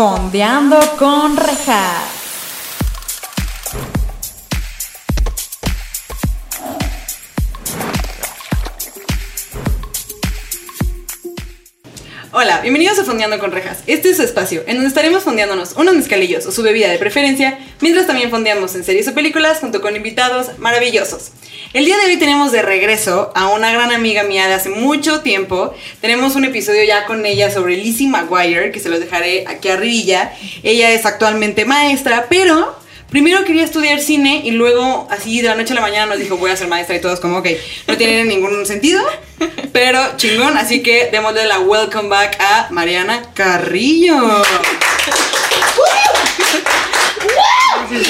Fondeando con rejas. Hola, bienvenidos a Fondeando con Rejas. Este es su espacio, en donde estaremos fondeándonos unos mezcalillos o su bebida de preferencia, mientras también fondeamos en series o películas junto con invitados maravillosos. El día de hoy tenemos de regreso a una gran amiga mía de hace mucho tiempo. Tenemos un episodio ya con ella sobre Lizzie McGuire, que se los dejaré aquí arriba. Ella es actualmente maestra, pero primero quería estudiar cine y luego así de la noche a la mañana nos dijo voy a ser maestra y todos como ok, no tiene ningún sentido, pero chingón, así que démosle la welcome back a Mariana Carrillo.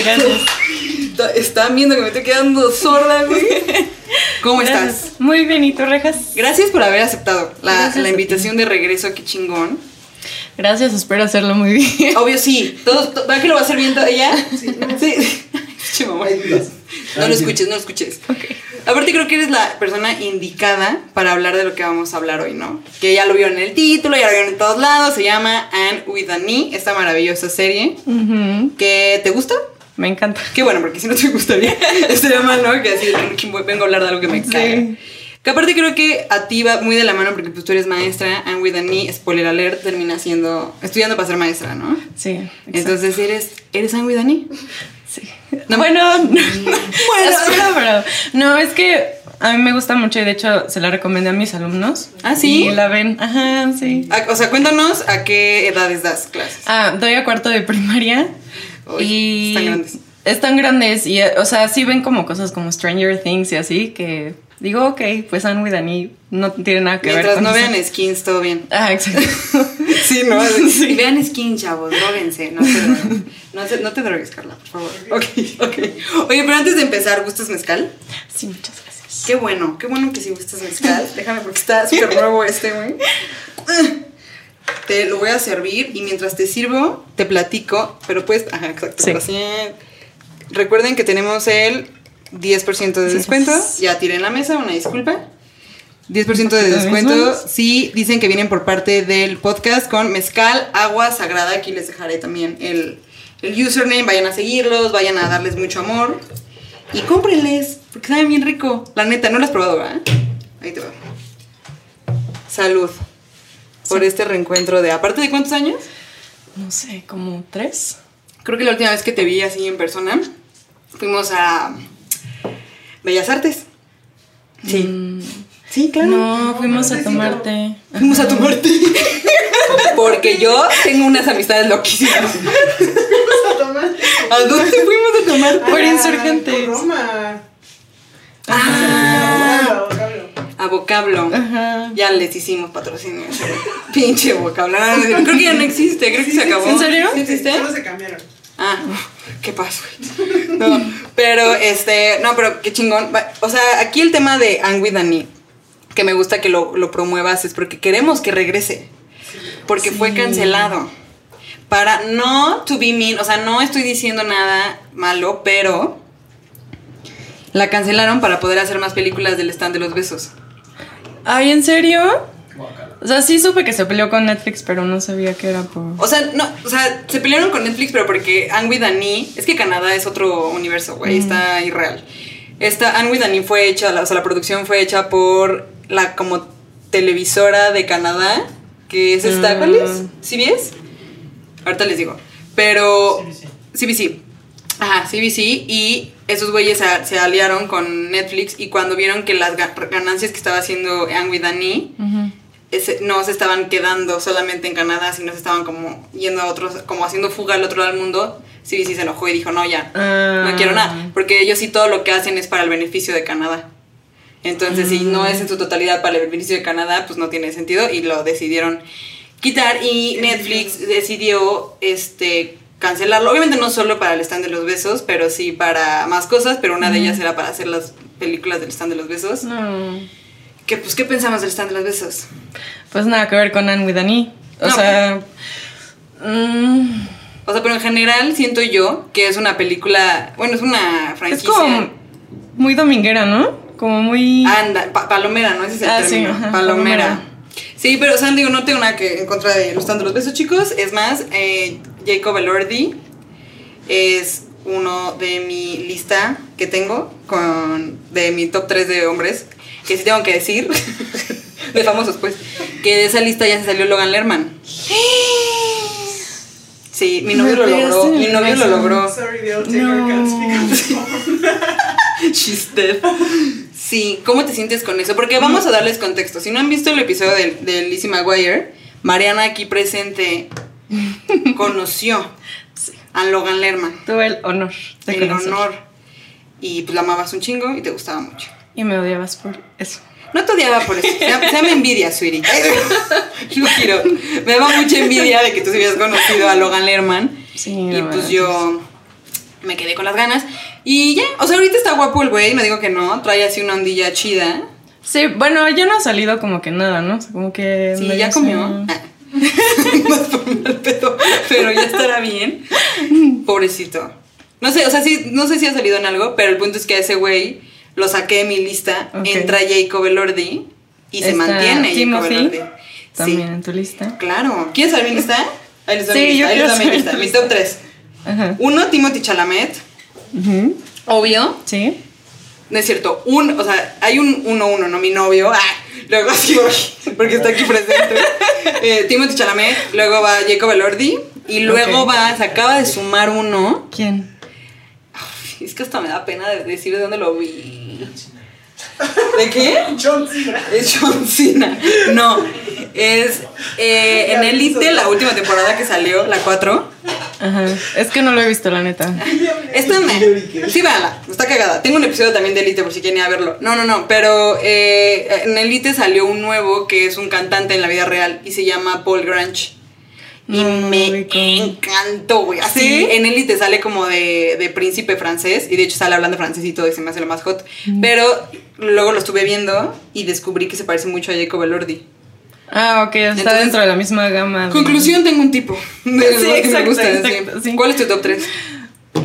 Gracias. Están viendo que me estoy quedando sorda, güey. ¿Cómo estás? Muy bien, ¿y tú, Rejas? Gracias por haber aceptado la, Gracias a invitación de regreso, qué chingón. Gracias, espero hacerlo muy bien. Obvio sí, todos, to- ¿va que lo va a hacer bien ella? Sí. Mamá. No lo escuches, no lo escuches. Aparte creo que eres la persona indicada para hablar de lo que vamos a hablar hoy, ¿no? Que ya lo vieron en el título, ya lo vieron en todos lados, se llama Anne with an E, esta maravillosa serie. ¿Que te gusta? Me encanta. Qué bueno, porque si no te gustaría, estaría mal, ¿no? Que así vengo a hablar de algo que me Sí. cae. Que aparte creo que a ti va muy de la mano porque pues tú eres maestra, and with an E, spoiler alert, termina siendo, estudiando para ser maestra, ¿no? Sí. exacto. Entonces eres, ¿eres Anne with an E? Sí. No. Bueno, Bueno. espera, pero no, es que a mí me gusta mucho y de hecho se la recomendé a mis alumnos. ¿Ah, sí? Y la ven. Ajá, sí. A- O sea, cuéntanos a qué edades das clases. Ah, doy a cuarto de primaria. Uy, y están grandes. Están grandes y, o sea, sí ven como cosas como Stranger Things y así que digo, ok, pues Anne with an E no tiene nada que ver Mientras no eso. vean skins, todo bien. Ah, exacto. Sí, ¿no? Sí. Vean skins, chavos, droguense, no te. No, te- no te drogues, Carla, por favor. Ok, ok. Oye, pero antes de empezar, ¿gustas mezcal? Sí, muchas gracias. Qué bueno, qué bueno que sí gustas mezcal. Déjame porque está súper nuevo este, güey. Te lo voy a servir y mientras te sirvo, te platico. Pero pues, ajá, exacto. Sí. así. Recuerden que tenemos el 10% de Sí. descuento. Ya tiré en la mesa, una disculpa. 10% de ¿De descuento. Sí, dicen que vienen por parte del podcast con mezcal, agua sagrada. Aquí les dejaré también el, el username. Vayan a seguirlos, vayan a darles mucho amor. Y cómprenles, porque saben bien rico. La neta, no lo has probado, ¿verdad? Ahí te va. Salud. Por Sí. este reencuentro de. ¿Aparte de cuántos años? No sé, como tres. Creo que la última vez que te vi así en persona, fuimos a Bellas Artes. Sí. Mm, Sí, claro. no, fuimos a tomarte. Fuimos a tomarte. Porque yo tengo unas amistades loquísimas. ¿A dónde fuimos a tomar? Por insurgentes. Por Roma. Ah, a vocablo. Ajá. Ya les hicimos patrocinio. Pinche vocablo. Creo que ya no existe, creo que se acabó. ¿En serio? ¿Sí existe? Solo se cambiaron. Ah, ¿qué pasó? No, pero este, no, pero qué chingón. O sea, aquí el tema de Anne with an E, que me gusta que lo, lo promuevas, es porque queremos que regrese. Porque fue Sí. cancelado. Para no to be mean, o sea, no estoy diciendo nada malo, pero la cancelaron para poder hacer más películas del stand de los besos. Ay, ¿en serio? O sea, sí supe que se peleó con Netflix, pero no sabía que era por. O sea, no, o sea, se pelearon con Netflix, pero porque Anne with an E, es que Canadá es otro universo, güey, está irreal. Esta Anne with an E fue hecha, o sea, la producción fue hecha por la como televisora de Canadá, que es esta, ¿cuál es? Mm. ¿CBS? Ahorita les digo. Pero CBC. Ajá, CBC y esos güeyes se, se aliaron con Netflix y cuando vieron que las ga- ganancias que estaba haciendo Anne with ese- no se estaban quedando solamente en Canadá, sino se estaban como yendo a otros, como haciendo fuga al otro lado del mundo. Sí, sí se enojó y dijo, no, ya, Ah. no quiero nada. Porque ellos sí todo lo que hacen es para el beneficio de Canadá. Entonces, si no es en su totalidad para el beneficio de Canadá, pues no tiene sentido y lo decidieron quitar y Netflix decidió este cancelarlo. Obviamente no solo para el stand de los besos, pero sí para más cosas, pero una de ellas era para hacer las películas del stand de los besos. No. Que pues ¿qué pensamos del stand de los besos? Pues nada que ver con Anne with an E. O No. sea. mm, O sea, pero en general siento yo que es una película, bueno, es una es franquicia. como muy dominguera, ¿no? Como muy. Anda, pa- palomera, ¿no? Ese es el Ah, sí, término. ajá, palomera. palomera. Sí, pero o sea, digo, no tengo nada que en contra de los tantos los besos, chicos. Es más, eh, Jacob Elordi es uno de mi lista que tengo con de mi top 3 de hombres, que sí tengo que decir, de famosos pues, que de esa lista ya se salió Logan Lerman. Sí, mi novio lo logró, mi novio lo logró. Sorry. She's dead. Sí, ¿cómo te sientes con eso? Porque vamos a darles contexto. Si no han visto el episodio de, de Lizzie McGuire, Mariana aquí presente conoció a Logan Lerman. Tuve el honor de El conocer. honor. Y pues la amabas un chingo y te gustaba mucho. Y me odiabas por eso. No te odiaba por eso. Se llama, se llama envidia, sweetie. Quiero. Me daba mucha envidia de que tú hubieras conocido a Logan Lerman. Sí, Y pues yo me quedé con las ganas. Y ya, o sea, ahorita está guapo el güey, no digo que no. Trae así una ondilla chida. Sí, bueno, ya no ha salido como que nada, ¿no? O sea, como que... Sí, ya se- comió. Ah. No es por mal pedo, pero ya estará bien. Pobrecito. No sé, o sea, sí, no sé si ha salido en algo, pero el punto es que a ese güey lo saqué de mi lista. Entra Jacob Elordi y se mantiene Jacob Elordi. También Sí, en tu lista. claro. ¿Quieres saber mi lista? Ahí les Sí, mi lista. yo Ahí les mi lista. Mi top 3. Ajá. Uno, Timothy Chalamet. Obvio. Sí. No es cierto. Un, o sea, hay un 1-1, no mi novio. Ah, luego sí, porque está aquí presente. Eh, Timothy Chalamet. Luego va Jacob Elordi. Y luego va, se acaba de sumar uno. ¿Quién? Es que hasta me da pena de decir de dónde lo vi. ¿De qué? John Cena. Es John Cena. No, es eh, en Elite, la última temporada que salió, la 4. Ajá. Es que no lo he visto, la neta. Esta me. Sí, véanla, está cagada. Tengo un episodio también de Elite por si quieren ir a verlo. No, no, no, pero eh, en Elite salió un nuevo que es un cantante en la vida real y se llama Paul Grange. Y me encantó, güey. Así, ¿Sí? en Elite sale como de, de príncipe francés y de hecho sale hablando francés y todo y se me hace lo más hot. Pero luego lo estuve viendo y descubrí que se parece mucho a Jacob Elordi. Ah, ok, está Entonces- dentro de la misma gama. de- Conclusión, tengo un tipo. De Sí, que exacto, gustan, sí. exacto, sí. ¿Cuál es tu top 3?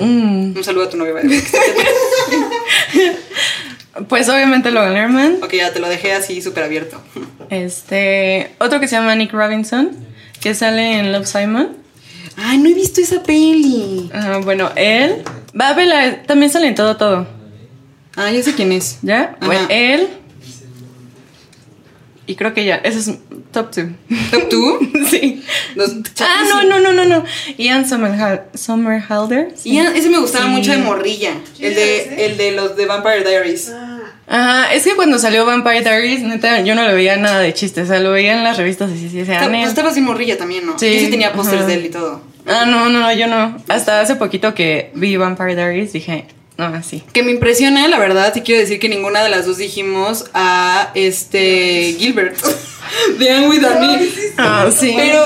Mm, Un saludo a tu novio, vale. Pues obviamente Logan Lerman. Ok, ya te lo dejé así súper abierto. Este, otro que se llama Nick Robinson, que sale en Love Simon. Ay, no he visto esa peli. Ah, bueno, él. Va a verla, también sale en todo, todo. Ah, ya sé quién es. ¿Ya? Ajá. Bueno, él. Y creo que ya, ese es top 2. ¿Top 2? sí. Los Ah, no, no, no, no, no. Ian Somerhal- Somerhalder. sí. Y ese me gustaba Sí. mucho de morrilla. ¿Quién El de, el de los de Vampire Diaries. Ah, Ajá, es que cuando salió Vampire Diaries, neta, yo no le veía nada de chiste. O sea, lo veía en las revistas y sí, sí, "Nel". pues estaba así morrilla también, ¿no? Sí, Yo sí tenía pósters de él y todo. Ah, no, no, yo no. Hasta hace poquito que vi Vampire Diaries dije, no, así. Que me impresiona, la verdad, y quiero decir que ninguna de las dos dijimos a este Gilbert. de Anne with. Ah, sí. Pero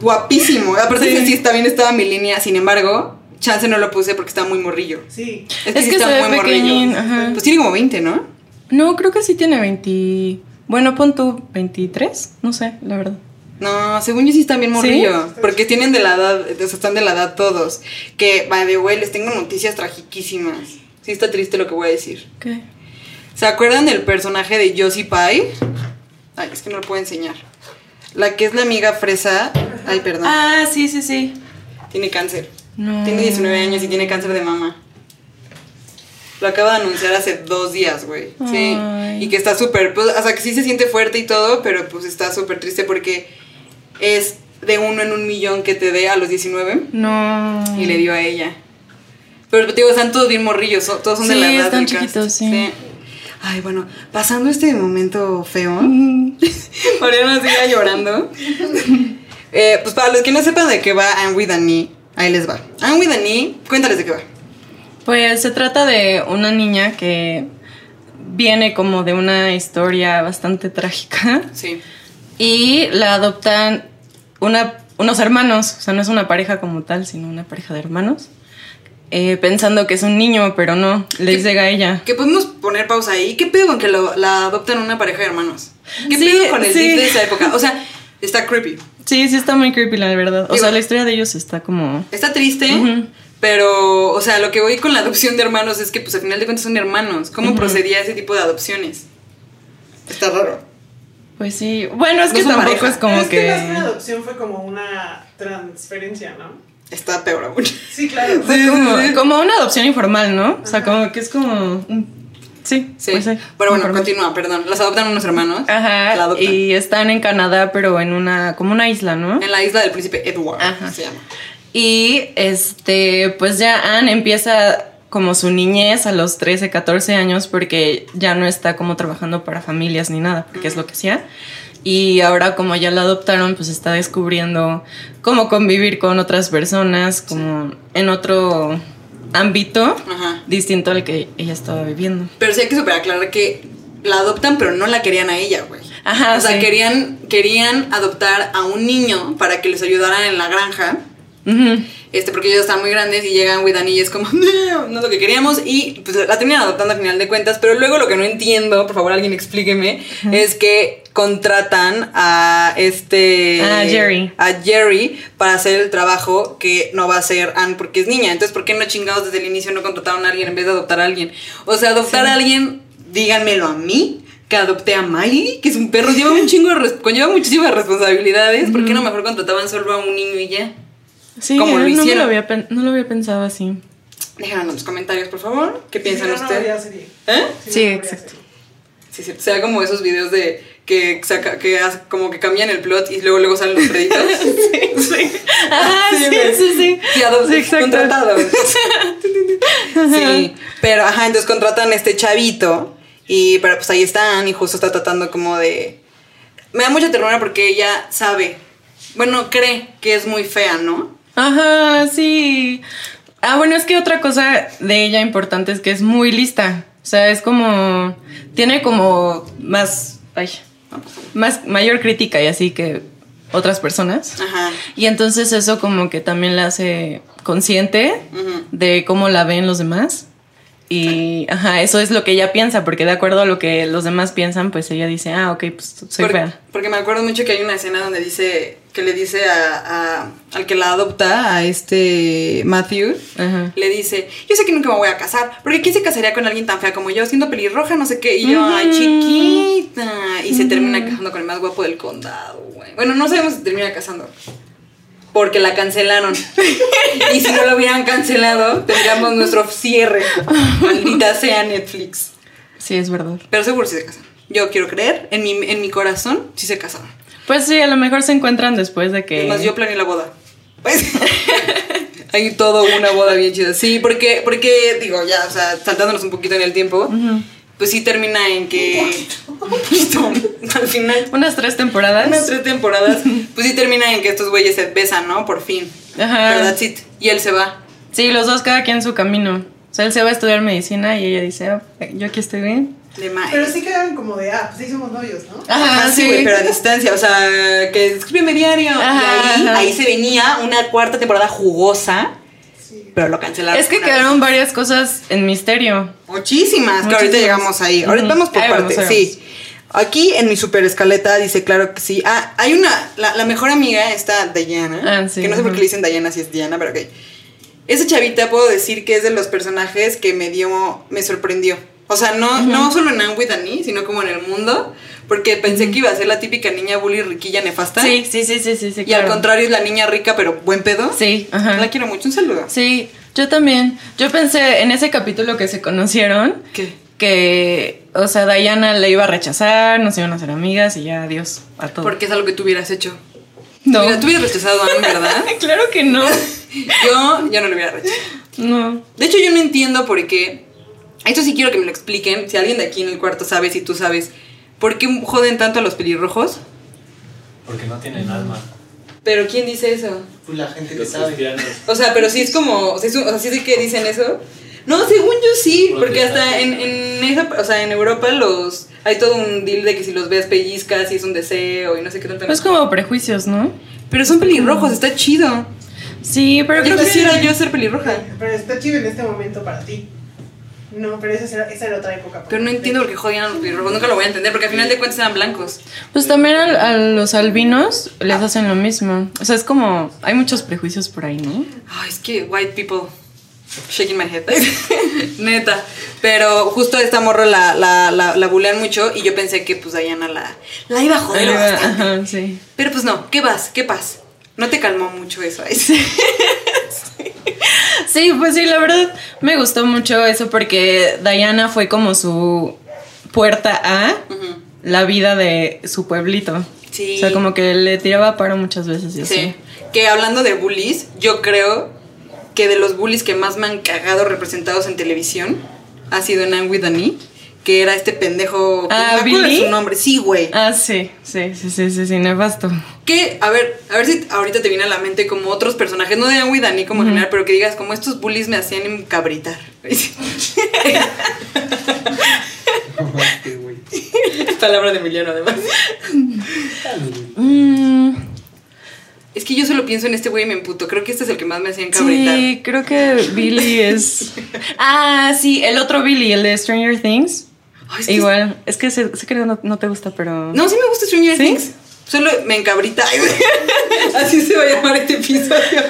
guapísimo. Aparte Sí. que sí, también estaba mi línea. Sin embargo, chance no lo puse porque estaba muy morrillo. sí. Es que, Es sí que está se ve muy pequeñín, morrillo. ajá. Pues tiene como 20, ¿no? No, creo que sí tiene 20. Bueno, pon tú 23. No sé, la verdad. No, según yo sí están bien ¿Sí? morrillo. Porque tienen de la edad, o sea, están de la edad todos. Que, by the way, les tengo noticias tragiquísimas. Sí está triste lo que voy a decir. ¿Qué? ¿Se acuerdan del personaje de Josie Pie? Ay, es que no lo puedo enseñar. La que es la amiga fresa. Ay, perdón. Ah, sí, sí, sí. Tiene cáncer. No. Tiene 19 años y tiene cáncer de mama. Lo acaba de anunciar hace dos días, güey. Sí. Y que está súper, pues, o sea, que sí se siente fuerte y todo, pero pues está súper triste porque es de uno en un millón que te dé a los 19 No. y le dio a ella. Pero te digo, están todos bien morrillos, todos son de Sí, la edad están chiquitos, sí. Ay, bueno, pasando este momento feo, Mm. Mariana sigue llorando. Eh, pues para los que no sepan de qué va Anne with an E, ahí les va. Anne with an E, cuéntales de qué va. Pues se trata de una niña que viene como de una historia bastante trágica Sí. y la adoptan una, unos hermanos, o sea, no es una pareja como tal, sino una pareja de hermanos, eh, pensando que es un niño, pero no, les llega a ella. Que podemos poner pausa ahí. ¿Qué pedo con que lo- la adoptan una pareja de hermanos? ¿Qué Sí, pedo con el sí. de esa época? O sea, está creepy. Sí, sí está muy creepy, la verdad. O Digo- sea, la historia de ellos está como... Está triste, pero, o sea, lo que voy con la adopción de hermanos es que, pues, al final de cuentas son hermanos. ¿Cómo procedía ese tipo de adopciones? Está raro. Pues sí. Bueno, es No que tampoco pareja. es como Pero es que, que. una adopción fue como una transferencia, ¿no? Está peor aún. Sí, claro. Como, como una adopción informal, ¿no? O sea, como que es como. un- Sí, Sí. pues sí, Pero bueno, continúa, perdón. Las adoptan unos hermanos. Ajá. Y están en Canadá, pero en una. como una isla, ¿no? En la isla del príncipe Edward Ajá. se llama. Y este, pues ya Anne empieza como su niñez a los 13, 14 años porque ya no está como trabajando para familias ni nada, porque es lo que hacía. Y ahora como ya la adoptaron, pues está descubriendo cómo convivir con otras personas, como en otro ámbito Ajá. distinto al que ella estaba viviendo. Pero sí hay que super aclarar que la adoptan, pero no la querían a ella, güey. Ajá, O sea, sí. querían, querían adoptar a un niño para que les ayudaran en la granja. Ujú. Este, porque ellos están muy grandes y llegan Widan y es como, no, no es lo que queríamos. Y pues la terminan adoptando al final de cuentas. Pero luego lo que no entiendo, por favor alguien explíqueme, es que contratan a este. A Jerry. A Jerry para hacer el trabajo que no va a hacer Anne porque es niña. Entonces, ¿por qué no chingados desde el inicio no contrataron a alguien en vez de adoptar a alguien? O sea, adoptar a alguien, díganmelo a mí. Que adopté a Miley, que es un perro, lleva un chingo de conlleva muchísimas responsabilidades. ¿Por qué no mejor contrataban solo a un niño y ya? Sí, Como lo no, lo había, pen- no lo había pensado así. Déjanos en los comentarios, por favor. ¿Qué piensan no ustedes? ¿Eh? Sí, no, habría exacto. Sí, sí. Sea como esos videos de que saca, que hace- como que cambian el plot y luego luego salen los créditos. sí, sí. Ah, sí, güey. sí, sí. Sí, a dos, Sí, exacto. contratado. sí. Pero ajá, entonces contratan a este chavito y pero pues ahí están y justo está tratando como de me da mucha ternura porque ella sabe, bueno, cree que es muy fea, ¿no? Ajá, sí. Ah, bueno, es que otra cosa de ella importante es que es muy lista. O sea, es como. Tiene como más. Ay, más mayor crítica y así que otras personas. Ajá. Y entonces eso como que también la hace consciente de cómo la ven los demás. Y ajá, eso es lo que ella piensa, porque de acuerdo a lo que los demás piensan, pues ella dice, ah, ok, pues soy Por- fea. Porque me acuerdo mucho que hay una escena donde dice que le dice a, a- al que la adopta, a este Matthew, Ajá. le dice, yo sé que nunca me voy a casar, porque ¿quién se casaría con alguien tan fea como yo, siendo pelirroja, no sé qué? Y yo, ay, chiquita. Y se termina casando con el más guapo del condado, güey. Bueno, no sabemos si termina casando. Porque la cancelaron. y si no lo hubieran cancelado, tendríamos nuestro cierre. Maldita sea Netflix. Sí, es verdad. Pero seguro sí se casaron. Yo quiero creer, en mi, en mi corazón, sí se casaron. Pues sí, a lo mejor se encuentran después de que... Además, yo planeé la boda. Pues, hay todo una boda bien chida. Sí, porque, porque, digo, ya, o sea, saltándonos un poquito en el tiempo, pues sí termina en que. Un poquito. Al final. Unas tres temporadas. Unas tres temporadas, pues sí termina en que estos güeyes se besan, ¿no? Por fin. Ajá. Pero that's it. Y él se va. Sí, los dos cada quien su camino. O sea, él se va a estudiar medicina y ella dice, "Ah, yo aquí estoy bien. Pero sí quedaron como de, ah, pues sí somos novios, ¿no? Ajá, sí, güey, pero a distancia, o sea, que escríbeme diario. Ajá, y ahí, ahí se venía una cuarta temporada jugosa, Sí. pero lo cancelaron. Es que quedaron vez. varias cosas en misterio. Muchísimas, que ahorita Muchísimas. llegamos ahí. Ahorita vamos por partes, sí. Aquí en mi super escaleta dice claro que sí. Ah, hay una, la, la mejor amiga está Diana. Ah, sí, que no sé por qué le dicen Diana si es Diana, pero ok. Esa chavita puedo decir que es de los personajes que me dio, me sorprendió. O sea, no, no solo en I'm with Annie, sino como en el mundo. Porque pensé que iba a ser la típica niña bully riquilla nefasta. Sí, sí, sí, sí, sí, sí. Y al contrario es la niña rica pero buen pedo. Sí, ajá. La quiero mucho. Un saludo. Sí, yo también. Yo pensé en ese capítulo que se conocieron ¿Qué? que, o sea, Diana le iba a rechazar, nos iban a hacer amigas y ya adiós a todo. Porque es algo que tú hubieras hecho. No. Mira, tú hubieras rechazado a Anne, ¿verdad? claro que no. Yo, yo no lo hubiera rechazado. No. De hecho, yo no entiendo por qué. Esto sí quiero que me lo expliquen. Si alguien de aquí en el cuarto sabe, si tú sabes, ¿por qué joden tanto a los pelirrojos? Porque no tienen alma. Pero ¿quién dice eso? Pues la gente que Los sabe. cristianos. O sea, pero sí es como. O sea, es un- o sea, sí sé que dicen eso. No, según yo sí, porque hasta en, en esa, o sea, en Europa los hay todo un deal de que si los ves pellizcas y es un deseo y no sé qué tanto. Es como prejuicios, ¿no? Pero son pelirrojos, está chido. Sí, pero Yo quisiera que... yo ser pelirroja. Pero está chido en este momento para ti. No, pero esa era, esa era otra época. Pero no entiendo por qué jodían a los pelirrojos, nunca lo voy a entender, porque al final de cuentas eran blancos. Pues también a, a los albinos les hacen lo mismo. O sea, es como... Hay muchos prejuicios por ahí, ¿no? Ay, es que white people. Shaking my head. Neta. Pero justo esta morra la, la, la, la bulean mucho y yo pensé que pues Diana la, la iba a joder. Ajá, sí. Pero pues no, ¿qué vas? ¿Qué paz? No te calmó mucho eso. ahí. Sí, pues sí, la verdad me gustó mucho eso porque Diana fue como su puerta a la vida de su pueblito. Sí. O sea, como que le tiraba paro muchas veces y así. Sí. Que hablando de bullies, yo creo que de los bullies que más me han cagado representados en televisión ha sido en I'm with an E, que era este pendejo. que Ah, no ¿Billy? su nombre. Sí, güey. Ah, sí, sí, sí, sí, sí, sí, nefasto. Que, a ver, a ver si ahorita te viene a la mente como otros personajes, no de I'm with an E como en general, pero que digas como estos bullies me hacían encabritar. Güey. Palabra de Emiliano, además. Mm, Es que yo solo pienso en este güey y me emputo. Creo que este es el que más me hacía encabritar. sí, creo que Billy es. Ah, sí, el otro Billy, el de Stranger Things. Ay, es que Igual, es que sé, sé que no, no te gusta, pero. No, sí me gusta Stranger ¿Sí? Things. Solo me encabrita. Así se va a llamar este episodio.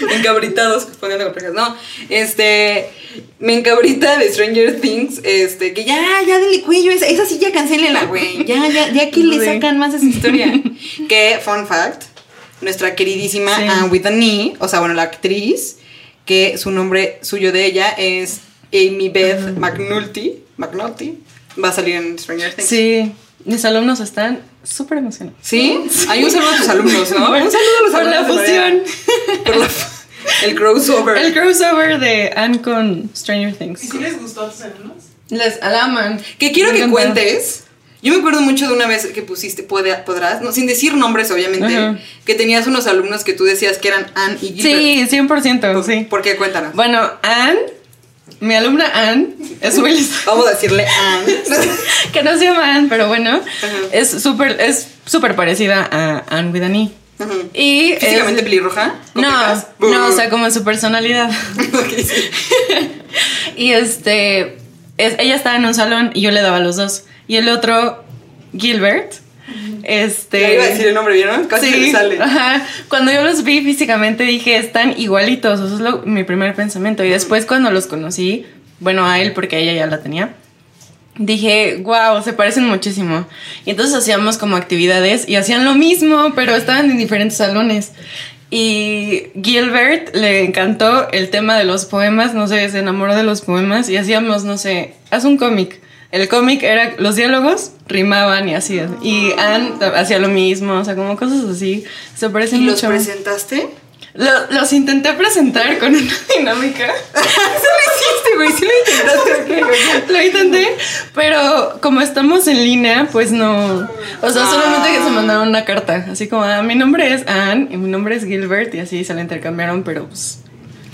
Encabritados, poniendo con parejas. No, este. Me encabrita de Stranger Things. Este, que ya, ya dele cuello. Esa, esa sí ya cancélela, güey. Ya, ya, ya que le sacan más esa historia. que, fun fact, nuestra queridísima Sí. Anne E, o sea, bueno, la actriz, que su nombre suyo de ella es Amy Beth McNulty. McNulty. Va a salir en Stranger Things. Sí, mis alumnos están súper emocionados. ¿Sí? Hay un saludo a tus alumnos, ¿no? Un saludo a los por la alumnos fusión. Por la el crossover. El crossover de Anne con Stranger ¿Y Things. si les gustó a tus alumnos? Les alaman. que quiero Me que cuentes. Yo me acuerdo mucho de una vez que pusiste, puede, podrás, no, sin decir nombres obviamente, que tenías unos alumnos que tú decías que eran Anne y Gilbert. Sí, 100%, sí. ¿Por qué? Cuéntanos. Bueno, Anne, mi alumna Anne, es muy Vamos a decirle Anne. que no se llama Anne, pero bueno, es súper es súper parecida a Anne with an E. Ujú. Y ¿Físicamente es- pelirroja? ¿Con No, no, o sea, como su personalidad. Ok, sí. Y este, es- ella estaba en un salón y yo le daba a los dos. Y el otro, Gilbert, este... Ya iba a decir el nombre, ¿vieron? Casi sí, le sale. ajá. Cuando yo los vi físicamente dije, están igualitos. Eso es lo- mi primer pensamiento. Y después cuando los conocí, bueno, a él porque ella ya la tenía, dije, wow, se parecen muchísimo. Y entonces hacíamos como actividades y hacían lo mismo, pero estaban en diferentes salones. Y Gilbert le encantó el tema de los poemas, no sé, se enamoró de los poemas y hacíamos, no sé, haz un cómic. El cómic era, los diálogos rimaban y así. Y Anne hacía lo mismo, o sea, como cosas así. Se parecen ¿Y los mucho. presentaste? Lo- los intenté presentar con una dinámica. sí lo hiciste, güey, sí lo intentaste. Lo intenté, pero como estamos en línea, pues no. O sea, solamente que se mandaron una carta. Así como, ah, mi nombre es Anne y mi nombre es Gilbert, y así se la intercambiaron, pero pues.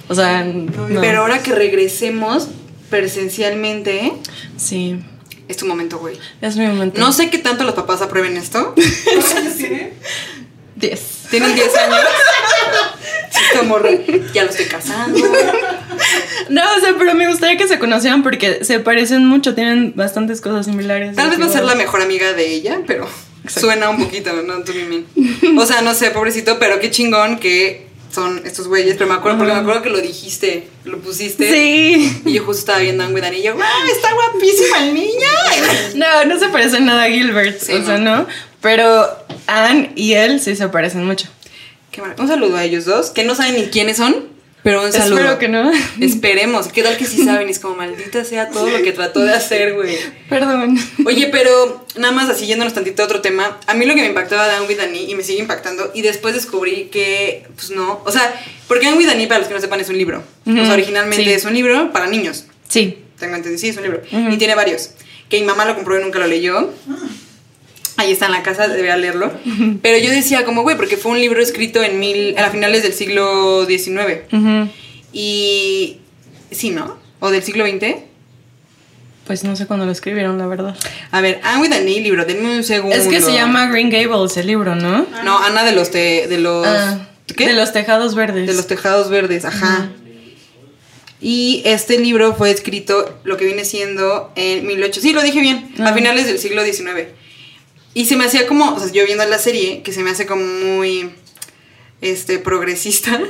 O sea, no. Pero ahora que regresemos presencialmente, Sí, es tu momento, güey. es mi momento. No sé qué tanto los papás aprueben esto. ¿Cuántos años tienen? 10. Tienen 10 años. Morra, ya lo estoy casando. No, o sea, pero me gustaría que se conocieran porque se parecen mucho, tienen bastantes cosas similares. Tal vez va a ser la mejor amiga de ella, pero Exacto. suena un poquito, ¿no? O sea, no sé, pobrecito, pero qué chingón que son estos güeyes. Pero me acuerdo, porque me acuerdo que lo dijiste, lo pusiste. Sí. Y yo justo estaba viendo a Anguidan y yo, ¡ah, está guapísima el niño! No, no se parecen nada a Gilbert, Sí, o sea, no. no. Pero Anne y él sí se parecen mucho. Qué mar- Un saludo a ellos dos, que no saben ni quiénes son, pero un saludo. Espero que no. Esperemos. ¿Qué tal que sí saben? Y es como, maldita sea todo lo que trató de hacer, güey. Perdón. Oye, pero nada más así yéndonos tantito a otro tema. A mí lo que me impactaba de Anne with Dani y me sigue impactando. Y después descubrí que, pues no. O sea, porque Anne with Dani, para los que no sepan, es un libro. O sea, originalmente sí. es un libro para niños. Sí. Tengo entendido, sí, es un libro. Y tiene varios. Que mi mamá lo compró y nunca lo leyó. Ahí está en la casa, debería leerlo. Pero yo decía, como, güey, porque fue un libro escrito en mil, a finales del siglo XIX. Ujú. Y. Sí, ¿no? ¿O del siglo XX? Pues no sé cuándo lo escribieron, la verdad. A ver, Anne with Dani, libro, denme un segundo. Es que se llama Green Gables el libro, ¿no? No, Ana de los te- de los Ah, ¿qué? De los tejados verdes. De los tejados verdes, ajá. Y este libro fue escrito lo que viene siendo en 1800, sí, lo dije bien, a Ah. finales del siglo XIX. Y se me hacía como, o sea, yo viendo la serie, que se me hace como muy este progresista,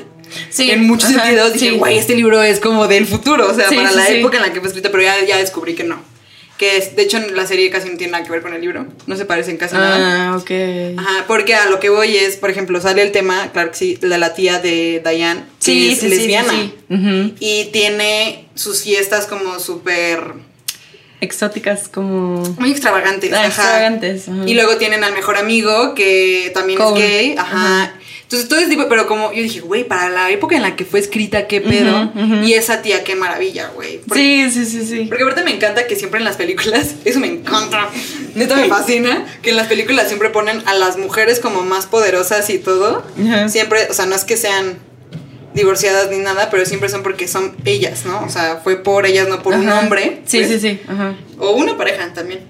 Sí, en muchos ajá, sentidos. Dije, sí. güey, este libro es como del futuro, o sea, Sí, para la época en la que fue escrito, pero ya, ya descubrí que no. Que es, de hecho, la serie casi no tiene nada que ver con el libro, no se parecen casi nada. Ah, ok. Ajá, porque a lo que voy es, por ejemplo, sale el tema, claro que sí, de la tía de Diane, que Sí, es lesbiana. sí, sí. Ujú. Y tiene sus fiestas como súper Exóticas como... muy extravagantes. Ah, ajá. extravagantes, ajá. Y luego tienen al mejor amigo que también Cole. es gay. Ajá. Ajá. Entonces todo ese tipo, pero como yo dije, güey, para la época en la que fue escrita, qué pedo. Y esa tía, qué maravilla, güey. Sí, sí, sí, sí. Porque ahorita me encanta que siempre en las películas, eso me encanta, neta me fascina, que en las películas siempre ponen a las mujeres como más poderosas y todo. Ajá. Siempre, o sea, no es que sean divorciadas ni nada, pero siempre son porque son ellas, ¿no? O sea, fue por ellas, no por un hombre. Sí, pues. sí, sí. Ajá. O una pareja también.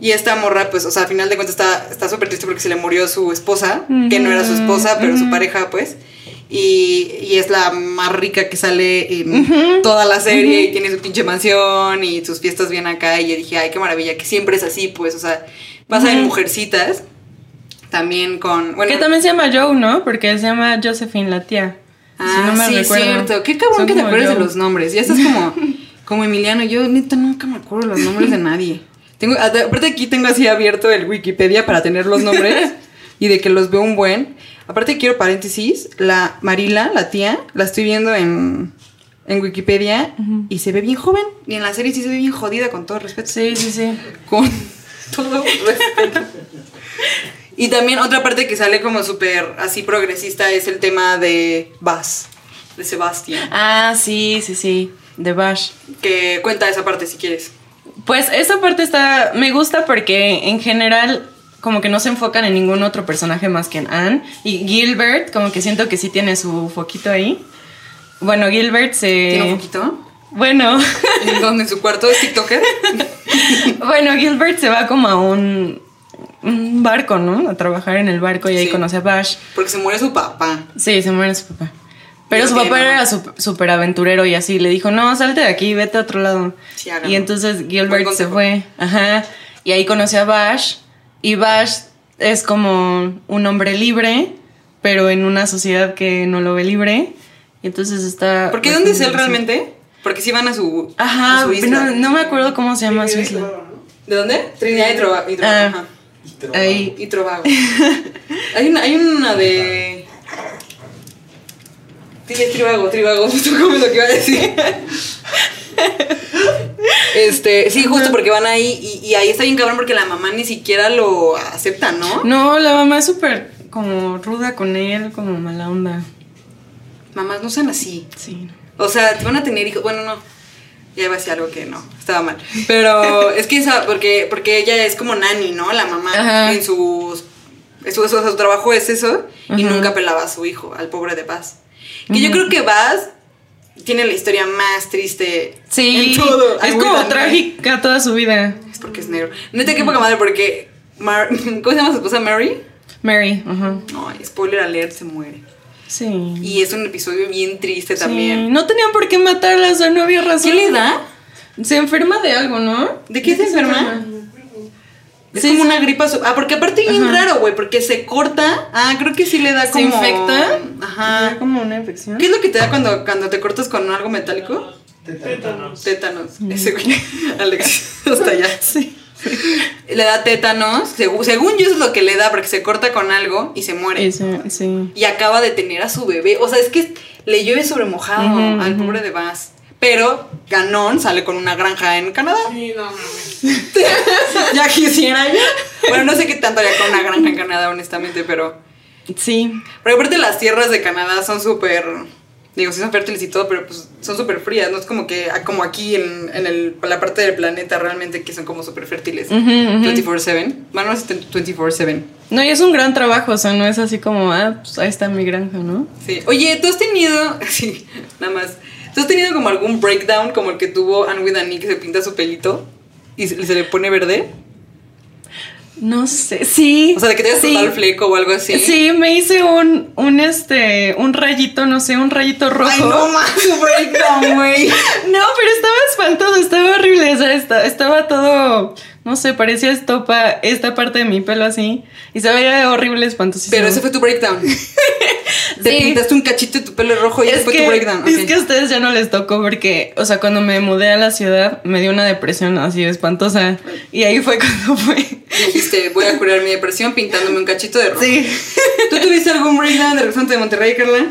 Y esta morra, pues, o sea, al final de cuentas está está súper triste porque se le murió su esposa, que no era su esposa, pero su pareja, pues. Y, y es la más rica que sale en toda la serie y tiene su pinche mansión y sus fiestas bien acá. Y yo dije, ay, qué maravilla, que siempre es así, pues, o sea, pasa en mujercitas. También con. Bueno, que también se llama Joe, ¿no? Porque se llama Josephine la tía. Ah, si no me sí, recuerdo. cierto. Qué cabrón Son que te acuerdes de Joe. los nombres. Ya estás como, como Emiliano. Yo, neta, nunca me acuerdo los nombres de nadie. Tengo, aparte aquí tengo así abierto el Wikipedia para tener los nombres y de que los veo un buen. Aparte quiero paréntesis, la Marila, la tía, la estoy viendo en, en Wikipedia y se ve bien joven. Y en la serie sí se ve bien jodida, con todo respeto. Sí, sí, sí. Con todo respeto. Y también otra parte que sale como súper así progresista es el tema de Bass, de Sebastián. Ah, sí, sí, sí. De Bash. Que cuenta esa parte si quieres. Pues esa parte está. Me gusta porque en general. Como que no se enfocan en ningún otro personaje más que en Anne. Y Gilbert, como que siento que sí tiene su foquito ahí. Bueno, Gilbert se. ¿Tiene un poquito? Bueno. ¿En? ¿En su cuarto? ¿Es TikToker? bueno, Gilbert se va como a un, un barco, ¿no? A trabajar en el barco y ahí Sí. conoce a Bash. Porque se muere su papá. Sí, se muere su papá. Pero su papá era súper aventurero y así. Le dijo, no, salte de aquí, vete a otro lado. Sí, y entonces Gilbert se fue. Ajá. Y ahí conoció a Bash. Y Bash es como un hombre libre, pero en una sociedad que no lo ve libre. Y entonces está... ¿Por qué dónde es él realmente? Porque si van a su, Ajá, a su isla. no, no me acuerdo cómo se llama su isla. ¿De dónde? Trinidad y Tobago. Y Tobago, Y Tobago. hay, una, hay una de... Sí, es Tribago, Tribago, justo como lo que iba a decir. Este, sí, justo porque van ahí y, y ahí está bien cabrón porque la mamá ni siquiera lo acepta, ¿no? No, la mamá es súper como ruda con él, como mala onda. Mamás no sean así. Sí. O sea, te van a tener hijos. Bueno, no. Ya iba a decir algo que no, estaba mal. Pero es que esa, porque, porque ella es como nani, ¿no? La mamá Ajá. en sus. su, su- su trabajo es eso. Y Ujú. nunca pelaba a su hijo, al pobre de Paz. Que yo creo que Paz tiene la historia más triste Sí, en todo. es como trágica toda su vida. Es porque es negro. Neta, qué poca madre, porque. Mar- ¿Cómo se llama su esposa? Mary. Mary, ajá. Ay, spoiler alert, se muere. Sí. Y es un episodio bien triste también. Sí, No tenían por qué matarla, o sea, no había razón. ¿Qué le da? Se enferma de algo, ¿no? ¿De qué se enferma? Es Sí, como una gripa. su- Ah, porque aparte bien Ajá. raro, güey, porque se corta. Ah, creo que sí le da Se como. infecta. Ajá. Da como una infección. ¿Qué es lo que te da cuando, cuando te cortas con algo metálico? Tétanos. Tétanos. Ese güey. Alex, hasta allá. Sí. Le da tétanos. Según yo, eso es lo que le da, porque se corta con algo y se muere. Eso, sí. Y acaba de tener a su bebé. O sea, es que le llueve sobre mojado al pobre de Bass. Pero Ganon sale con una granja en Canadá. Sí, no mames. ya quisiera yo. Bueno, no sé qué tanto haría con una granja en Canadá, honestamente, pero. Sí. Pero aparte las tierras de Canadá son súper. Digo, sí son fértiles y todo, pero pues son súper frías. No es como que ah, como aquí en, en el, la parte del planeta realmente que son como súper fértiles. Ujú, ujú. 24-7. Bueno, no es 24-7. No, y es un gran trabajo, o sea, no es así como, ah, pues ahí está mi granja, ¿no? Sí. Oye, ¿tú has tenido. Sí, nada más. ¿Tú has tenido como algún breakdown como el que tuvo Anne with Annie que se pinta su pelito y se, se le pone verde? No sé, sí. O sea, de que te hayas sí. cortado el fleco o algo así. Sí, me hice un, un, este, un rayito, no sé, un rayito rojo. Ay, no más, breakdown, güey. No, pero estaba espantoso, estaba horrible, o sea, esta- estaba todo, no sé, parecía estopa esta parte de mi pelo así, y se veía horrible, espantosísimo. Pero ese fue tu breakdown. Te Sí. pintaste un cachito de tu pelo rojo y Es después que, tu breakdown. es que a ustedes ya no les tocó porque, o sea, cuando me mudé a la ciudad me dio una depresión así espantosa y ahí fue cuando fue. Dijiste, voy a curar mi depresión pintándome un cachito de rojo. Sí. ¿Tú tuviste algún breakdown de representante de Monterrey, Carla?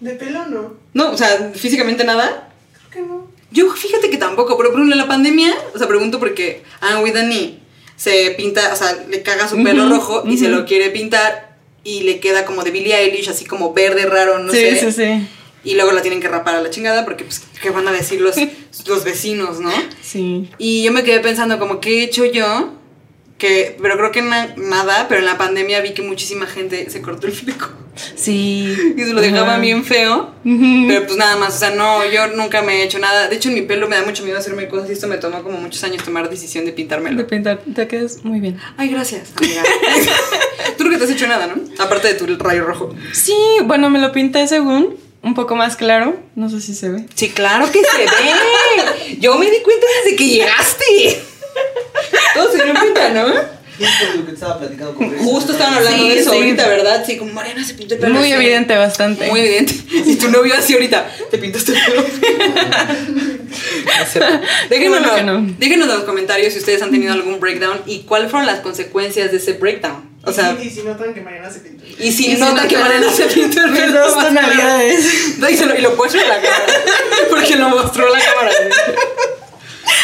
De pelo no. No, o sea, físicamente nada. Creo que no. Yo fíjate que tampoco, pero por ejemplo en la pandemia, o sea, pregunto porque Anne with an E se pinta, o sea, le caga su pelo rojo y se lo quiere pintar y le queda como de Billie Eilish, así como verde raro, no sí, sé. sí, sí. Y luego la tienen que rapar a la chingada porque, pues, ¿qué van a decir los, los vecinos, no? Sí. Y yo me quedé pensando como, ¿qué he hecho yo? Que, pero creo que na- nada, pero en la pandemia vi que muchísima gente se cortó el fleco Sí. y se lo dejaban bien feo. Pero pues nada más, o sea, no, yo nunca me he hecho nada. De hecho, en mi pelo me da mucho miedo hacerme cosas y esto me tomó como muchos años tomar decisión de De pintármelo. pintar, te quedas muy bien. Ay, gracias, amiga. Tú nunca te has hecho nada, ¿no? Aparte de tu rayo rojo. Sí, bueno, me lo pinté según un poco más claro. No sé si se ve. Sí, claro que se ve. Yo me di cuenta desde que llegaste. Todos se dieron cuenta, ¿no? Justo lo que estaba platicando con Grace. Justo estaban hablando Sí, de eso sí. ahorita, ¿verdad? Sí, como Mariana se pintó el pelo. Muy así. evidente, bastante. Muy evidente. Y tu novio así ahorita, te pintaste el pelo. déjenos, no. déjenos en los comentarios si ustedes han tenido algún breakdown y cuáles fueron las consecuencias de ese breakdown. O sea, y, si, y si notan que Mariana se pintó. y si y si notan no que Mariana se pintó el pelo. dos tonalidades. Y lo puedo en la cámara. Porque lo mostró la cámara.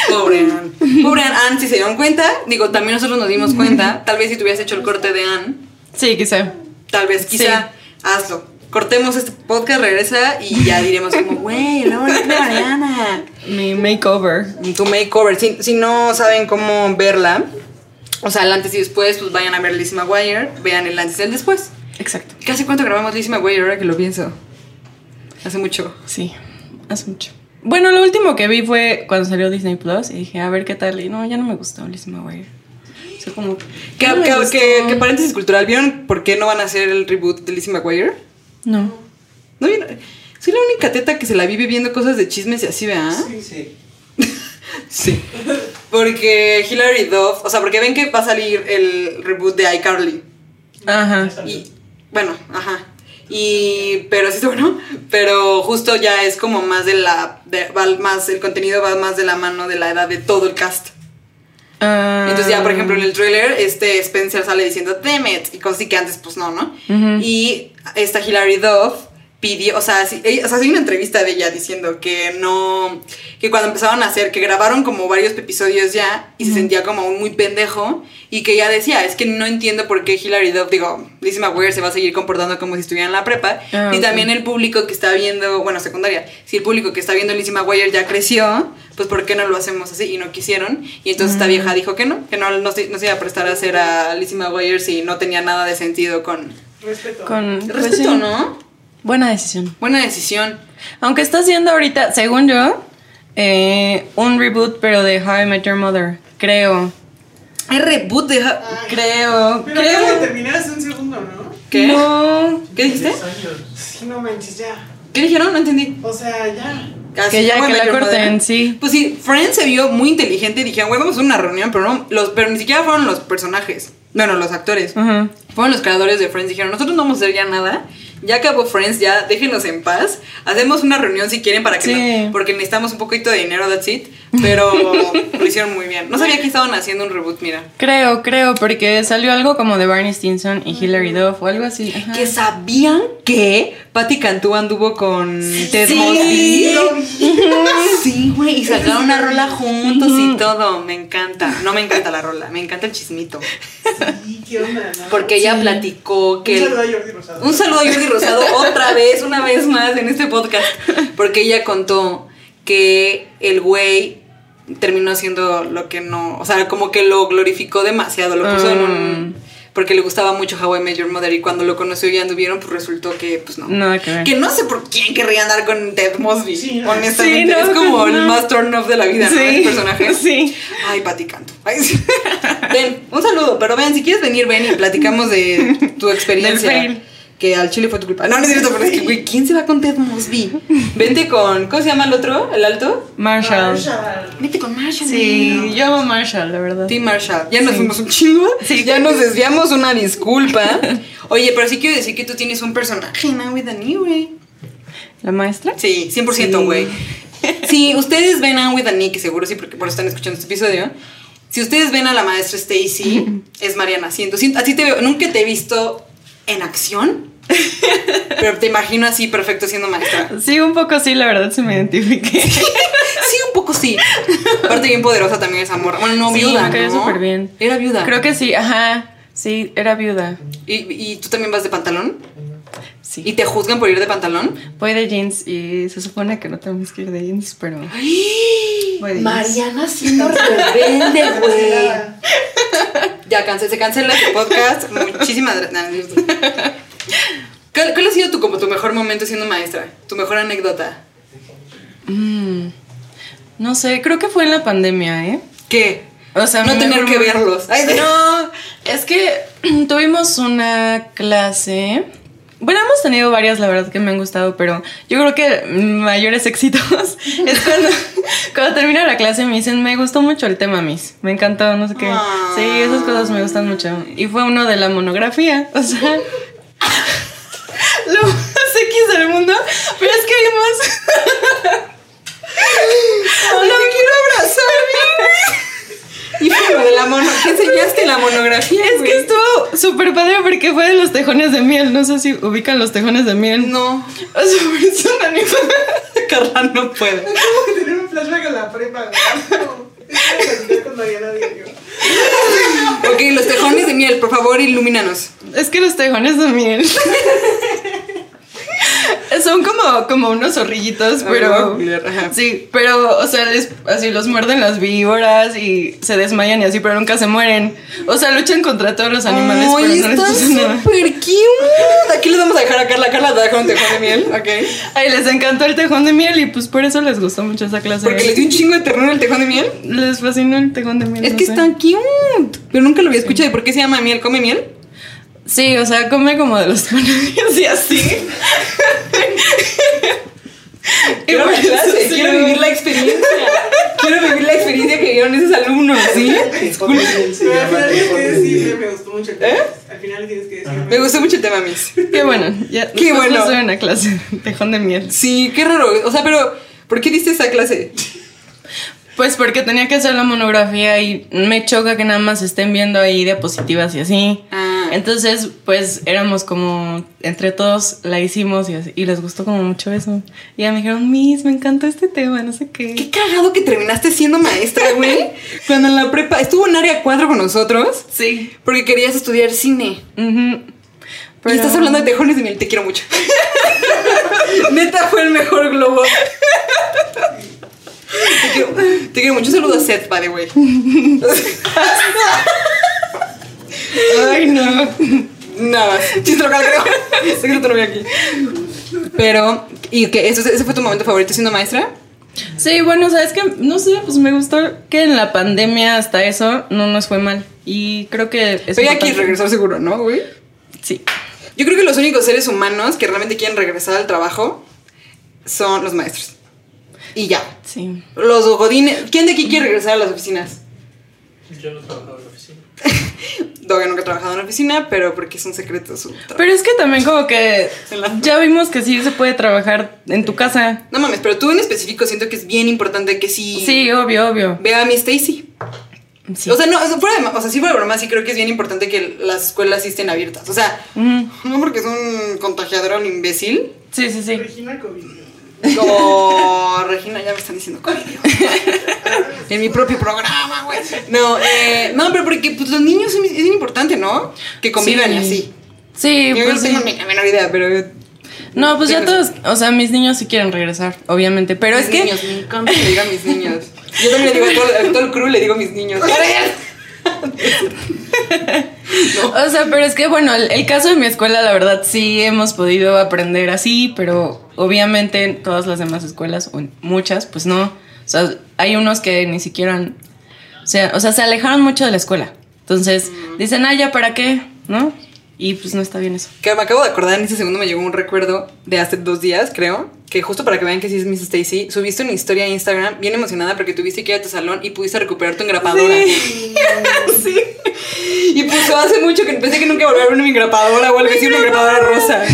Pobre Ann. Pobre Ann. Ann, si se dieron cuenta, digo, también nosotros nos dimos cuenta. Tal vez si tú hubieras hecho el corte de Ann, Sí, quizá. tal vez, quizá, hazlo. Cortemos este podcast, regresa y ya diremos como, güey, la Mariana. Mi makeover. Tu makeover. Si, si no saben cómo verla, o sea, el antes y después, pues vayan a ver Lizzie McGuire, vean el antes y el después. Exacto. ¿Hace cuánto grabamos Lizzie McGuire ahora que lo pienso? Hace mucho. Sí, hace mucho. Bueno, lo último que vi fue cuando salió Disney Plus y dije, a ver qué tal. Y no, ya no me gustó Lizzie McGuire. O sea, como. ¿Qué, no qué paréntesis cultural? ¿Vieron por qué no van a hacer el reboot de Lizzie McGuire? No. ¿No vieron? Soy la única teta que se la vive viendo cosas de chismes y así, ¿verdad? Sí. Sí. Porque Hilary Duff, o sea, porque ven que va a salir el reboot de iCarly. Ajá. Y bueno, ajá. Y pero sí bueno, pero justo ya es como más de la de- va más el contenido va más de la mano de la edad de todo el cast. Ah. Entonces ya, por ejemplo, en el trailer, este Spencer sale diciendo damn it, y cosas que antes pues no, ¿no? Y esta Hilary Duff pidió, o sea, sí, ella- o sea, hay una entrevista de ella diciendo que no, que cuando empezaron a hacer, que grabaron como varios episodios ya y se sentía como un muy pendejo y que ella decía, es que no entiendo por qué Hilary Duff, digo, Lizzie McGuire se va a seguir comportando como si estuviera en la prepa Ah, y también el público que está viendo, bueno, secundaria, si el público que está viendo Lizzie McGuire ya creció, pues ¿por qué no lo hacemos así? Y no quisieron. Y entonces Mm. esta vieja dijo que no, que no, no, se, no se iba a prestar a hacer a Lizzie McGuire si no tenía nada de sentido con... Respeto. Con. pues Respeto, sí. ¿no? Buena decisión. Buena decisión. Aunque está haciendo ahorita, según yo, eh, un reboot, pero de How I Met Your Mother. Creo. Hay reboot de... Ja- Ay, Creo. Pero Creo. terminar hace un segundo, ¿no? ¿Qué? No. ¿Qué dijiste? Sí, no manches, ya. ¿Qué dijeron? No entendí. O sea, ya. Ah, Que ya, How que la corten, sí. Pues sí, Friends se vio muy inteligente y dijeron, güey, vamos a hacer una reunión, pero no, los, pero ni siquiera fueron los personajes. Bueno, los actores. Fueron los creadores de Friends. Dijeron, nosotros no vamos a hacer ya nada. Ya acabó Friends, ya déjenos en paz. Hacemos una reunión si quieren para que Sí. no- porque necesitamos un poquito de dinero, that's it. Pero lo hicieron muy bien. No sabía que estaban haciendo un reboot, mira. Creo, creo, porque salió algo como de Barney Stinson y Hilary Duff o algo así. Ajá. Que sabían que Patty Cantú anduvo con Ted Sí. Mosby. Sí, güey, y sacaron una rola juntos y todo. Me encanta. No me encanta la rola, me encanta el chismito. Sí, qué onda, ¿no? Porque ella platicó que. Un saludo a Jordi Rosado. Un saludo a Jordi Rosado otra vez, una vez más en este podcast. Porque ella contó que el güey terminó haciendo lo que no. O sea, como que lo glorificó demasiado. Lo puso en un. Porque le gustaba mucho How I Met Your Mother y cuando lo conoció y anduvieron, pues resultó que, pues no. Nada que ver. Que no sé por quién querría andar con Ted Mosby. Sí, no. honestamente, Sí, no, es como el no. más turn off de la vida, ¿no? Sí, Ese personaje. sí. Ay, Pati Canto. Ay, ven, un saludo, pero ven, si quieres venir, ven y platicamos de tu experiencia. Del fail. Que al chile fue tu culpa. No, no es cierto, pero es que, güey, ¿quién se va con Ted Mosby? Vente con, ¿cómo se llama el otro? ¿El alto? Marshall. Marshall. Vete con Marshall. Sí, yo amo Marshall, la verdad. Team Marshall. Ya nos fuimos un chingo. Ya nos desviamos, una disculpa. Oye, pero sí quiero decir que tú tienes un personaje en Now with Annie, güey. ¿La maestra? Sí, 100% Sí. güey. Si ustedes ven a With Annie, que seguro sí, porque por eso están escuchando este episodio. Si ustedes ven a la maestra Stacy, es Mariana. Siento, siento, así te veo. Nunca te he visto en acción, pero te imagino así perfecto siendo maestra. Sí, un poco sí, la verdad se me identifiqué. Sí, un poco sí. Aparte, bien poderosa también esa morra. Bueno, no, Sí, viuda. me cae ¿no? súper bien. Era viuda. Creo que sí, ajá. Sí, era viuda. ¿Y, ¿Y tú también vas de pantalón? Sí. ¿Y te juzgan por ir de pantalón? Voy de jeans y se supone que no tenemos que ir de jeans, pero. Voy de jeans. Mariana siendo rebelde, güey. Ya cansé, se cancela este podcast. Muchísimas gracias. ¿Cuál, cuál ha sido tu, como tu mejor momento siendo maestra? Tu mejor anécdota. Mm, no sé, creo que fue en la pandemia, ¿eh? ¿Qué? O sea, no tener que verlos. Ay, No, es que tuvimos una clase. Bueno, hemos tenido varias, la verdad que me han gustado, pero yo creo que mayores éxitos es cuando, cuando termina la clase me dicen, me gustó mucho el tema, Miss. Me encantó, no sé qué. Sí, esas cosas me gustan mucho. Y fue uno de la monografía, o sea. Lo más X del mundo, pero es que vimos. Ay, te quiero abrazar, Y fue lo de la mono. ¿Qué enseñaste en la monografía? Es que estuvo súper padre porque fue de los tejones de miel. No sé si ubican los tejones de miel. No. O sea, es un animal. Carla no puede. Tengo que tener un flashback a la prepa. ¿no? Ok, los tejones de miel, por favor, ilumínanos. Es que los tejones de miel. Son como, como unos zorrillitos, pero. Sí, pero, o sea, les- así los muerden las víboras y se desmayan y así, pero nunca se mueren. O sea, luchan contra todos los animales, Ay, pero no les pasa nada. súper cute. Aquí les vamos a dejar a Carla. Carla te un tejón de miel, ok. Ay, les encantó el tejón de miel y pues por eso les gustó mucho esa clase. Porque les dio un chingo de ternura el tejón de miel. Les fascinó el tejón de miel. Es no que sé. está cute. Pero nunca lo había escuchado. ¿Y por qué se llama miel? ¿Come miel? Sí, o sea, come como de los panadillos y así. Quiero pues, la clase, sí. quiero vivir la experiencia. quiero vivir la experiencia que vieron esos alumnos, ¿sí? Pero al final tienes que de decirle, miel. me gustó mucho el ¿Eh? Al final tienes que decirle. Me gustó mucho el tema, Miss. Qué bueno, ya. Qué bueno. estuve en la clase tejón de miel. Sí, qué raro. O sea, pero ¿por qué diste esa clase? Pues porque tenía que hacer la monografía y me choca que nada más estén viendo ahí diapositivas y así. Ah. Entonces, pues éramos como, entre todos la hicimos y, así, y les gustó como mucho eso. Y ya me dijeron, Miss, me encantó este tema, no sé qué. Qué cagado que terminaste siendo maestra, güey. Cuando en la prepa estuvo en área 4 con nosotros Sí. porque querías estudiar cine. Ujú. Y estás hablando de tejones de miel, te quiero mucho. Neta fue el mejor globo. Te quiero, te quiero mucho. Un saludo a Seth, by the way. Ay, no. Nada, chiste local, creo. Sé que no te lo vi aquí. Pero, ¿y qué? ¿Eso- ¿Ese fue tu momento favorito siendo maestra? Sí, bueno, sabes que no sé, pues me gustó que en la pandemia hasta eso no nos fue mal. Y creo que es. Pero importante. regresar seguro, ¿no, güey? Sí. Yo creo que los únicos seres humanos que realmente quieren regresar al trabajo son los maestros. Y ya. Sí. Los godines. ¿Quién de aquí quiere regresar a las oficinas? Yo no trabajaba en la oficina. Doga nunca ha trabajado en una oficina, pero porque es un secreto su trabajo. Pero es que también como que ya vimos que sí se puede trabajar en tu casa. No mames, pero tú en específico siento que es bien importante que sí, Sí, obvio, obvio. vea a mi Stacy. Sí. O sea, no, o sea, fuera de, o sea, sí fuera de broma, sí creo que es bien importante que las escuelas sí estén abiertas. O sea, no porque es un contagiador o un imbécil. Sí, sí, sí. Regina COVID. Como Regina, ya me están diciendo COVID. En mi propio programa, güey. No, eh, no, pero porque pues, los niños es, importante, ¿no? Que convivan Sí. así. Sí, Yo pues no tengo ni la menor idea, pero. No, pues ya todos, o sea, mis niños sí quieren regresar, obviamente. Pero mis es que niños, me encanta que le digan mis niños. Yo también le digo a todo, a todo el crew, le digo mis niños. O sea, pero es que bueno, el, el caso de mi escuela, la verdad, sí hemos podido aprender así, pero obviamente en todas las demás escuelas, o en muchas, pues no. O sea, hay unos que ni siquiera, han- o sea, o sea, se alejaron mucho de la escuela. Entonces, dicen, ah, ya, ¿para qué? ¿No? Y pues no está bien eso. Que me acabo de acordar, en ese segundo me llegó un recuerdo de hace dos días, creo, que justo para que vean que sí es Miss Stacy, subiste una historia a Instagram bien emocionada porque tuviste que ir a tu salón y pudiste recuperar tu engrapadora. Sí. Y puso hace mucho que pensé que nunca volvería a ver una engrapadora o algo así, una engrapadora rosa.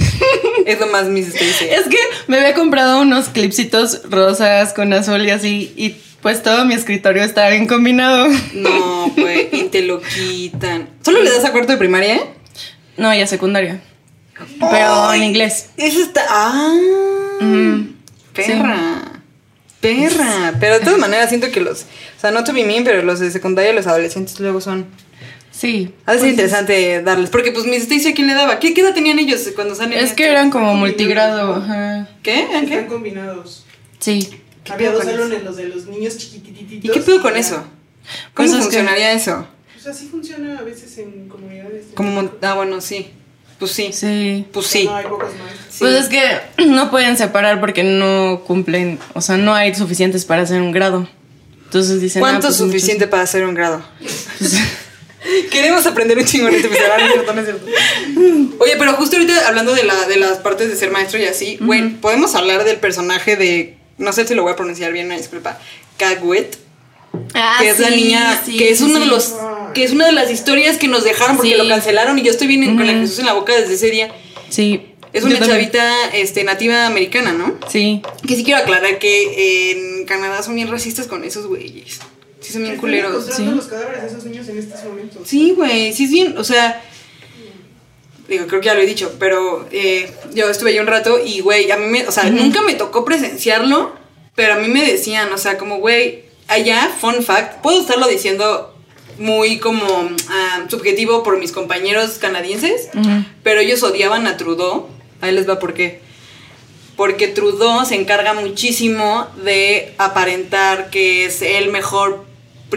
Es lo más Miss Stacy. Es que me había comprado unos clipsitos rosas con azul y así. Y pues todo mi escritorio estaba bien combinado. No, pues, y te lo quitan. ¿Solo le das a cuarto de primaria? eh? No, ya secundaria. Pero en inglés. Eso está. ¡Ah! Mm, Perra. Perra. Pero de todas maneras siento que los. O sea, no to be mean, pero los de secundaria, los adolescentes luego son. Sí. Ha de ser interesante darles. Porque, pues, Miss Stacy, ¿a quién le daba? ¿Qué, qué edad tenían ellos cuando salen? Es que eran como multigrado. Ajá. ¿Qué? ¿En Están qué? combinados. Sí. Había dos salones, los de los niños chiquitititos. ¿Y qué pedo con eso? ¿Cómo Pues es que- funcionaría eso? Pues así funciona a veces en comunidades. Como. Ah, bueno, sí. Pues sí. Sí. Pues sí. No, hay pocos más. Sí. Pues es que no pueden separar porque no cumplen, o sea, no hay suficientes para hacer un grado. Entonces dicen. ah, ¿Cuánto es pues suficiente para hacer un grado? Queremos aprender un chingo este episodio, ¿no es cierto? ¿No es cierto? Oye, pero justo ahorita hablando de, la, de las partes de ser maestro y así, güey, podemos hablar del personaje de. No sé si lo voy a pronunciar bien, una disculpa. Kagwet, muchos- Ah, que es la niña, sí, que es sí, uno de los. que es una de las historias que nos dejaron porque Sí. lo cancelaron y yo estoy bien en- con la. Jesús en la boca desde ese día. Sí. Es una chavita este, nativa americana, ¿no? Sí. Que sí quiero aclarar que en Canadá son bien racistas con esos güeyes. Sí, son bien Están culeros. sí. los cadáveres de esos niños en estos momentos. Sí, güey, sí es bien, o sea, digo, creo que ya lo he dicho, pero eh, yo estuve ahí un rato y, güey, a mí me, o sea, nunca me tocó presenciarlo, pero a mí me decían, o sea, como, güey, allá, fun fact, puedo estarlo diciendo muy como ah, subjetivo por mis compañeros canadienses, pero ellos odiaban a Trudeau, ahí les va por qué. Porque Trudeau se encarga muchísimo de aparentar que es el mejor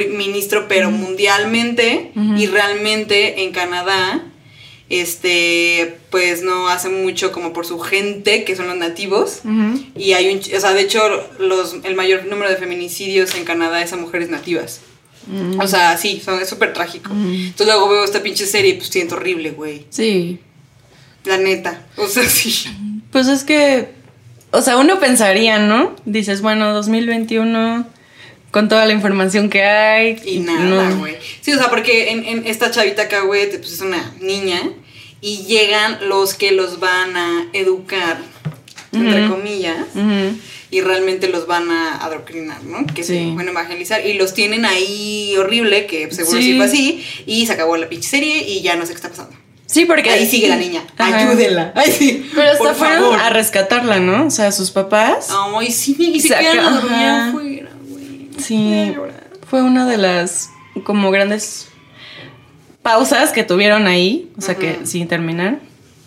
ministro, pero mundialmente, y realmente en Canadá, este, pues no hace mucho como por su gente, que son los nativos. Y hay un, o sea, de hecho, los, el mayor número de feminicidios en Canadá es a mujeres nativas. O sea, sí, son, es súper trágico. Entonces luego veo esta pinche serie y pues siento horrible, güey. Sí. La neta. O sea, sí. Pues es que, o sea, uno pensaría, ¿no? Dices, bueno, 2021, con toda la información que hay. Y nada, no. güey. Sí, o sea, porque en, en esta chavita Cahuete, pues es una niña. Y llegan los que los van a educar, entre comillas. Y realmente los van a adoctrinar, ¿no? Que Sí. se van a evangelizar. Y los tienen ahí horrible, que seguro sí. Sí. fue así. Y se acabó la pinche serie y ya no sé qué está pasando. Sí, porque Ahí sigue la niña. Ajá. Ayúdenla. Ay, sí. Pero hasta Por fueron favor. a rescatarla, ¿no? O sea, sus papás. Ay, sí, y se dormir ajá. afuera, güey. Sí, fue una de las como grandes pausas que tuvieron ahí, o sea que sin terminar,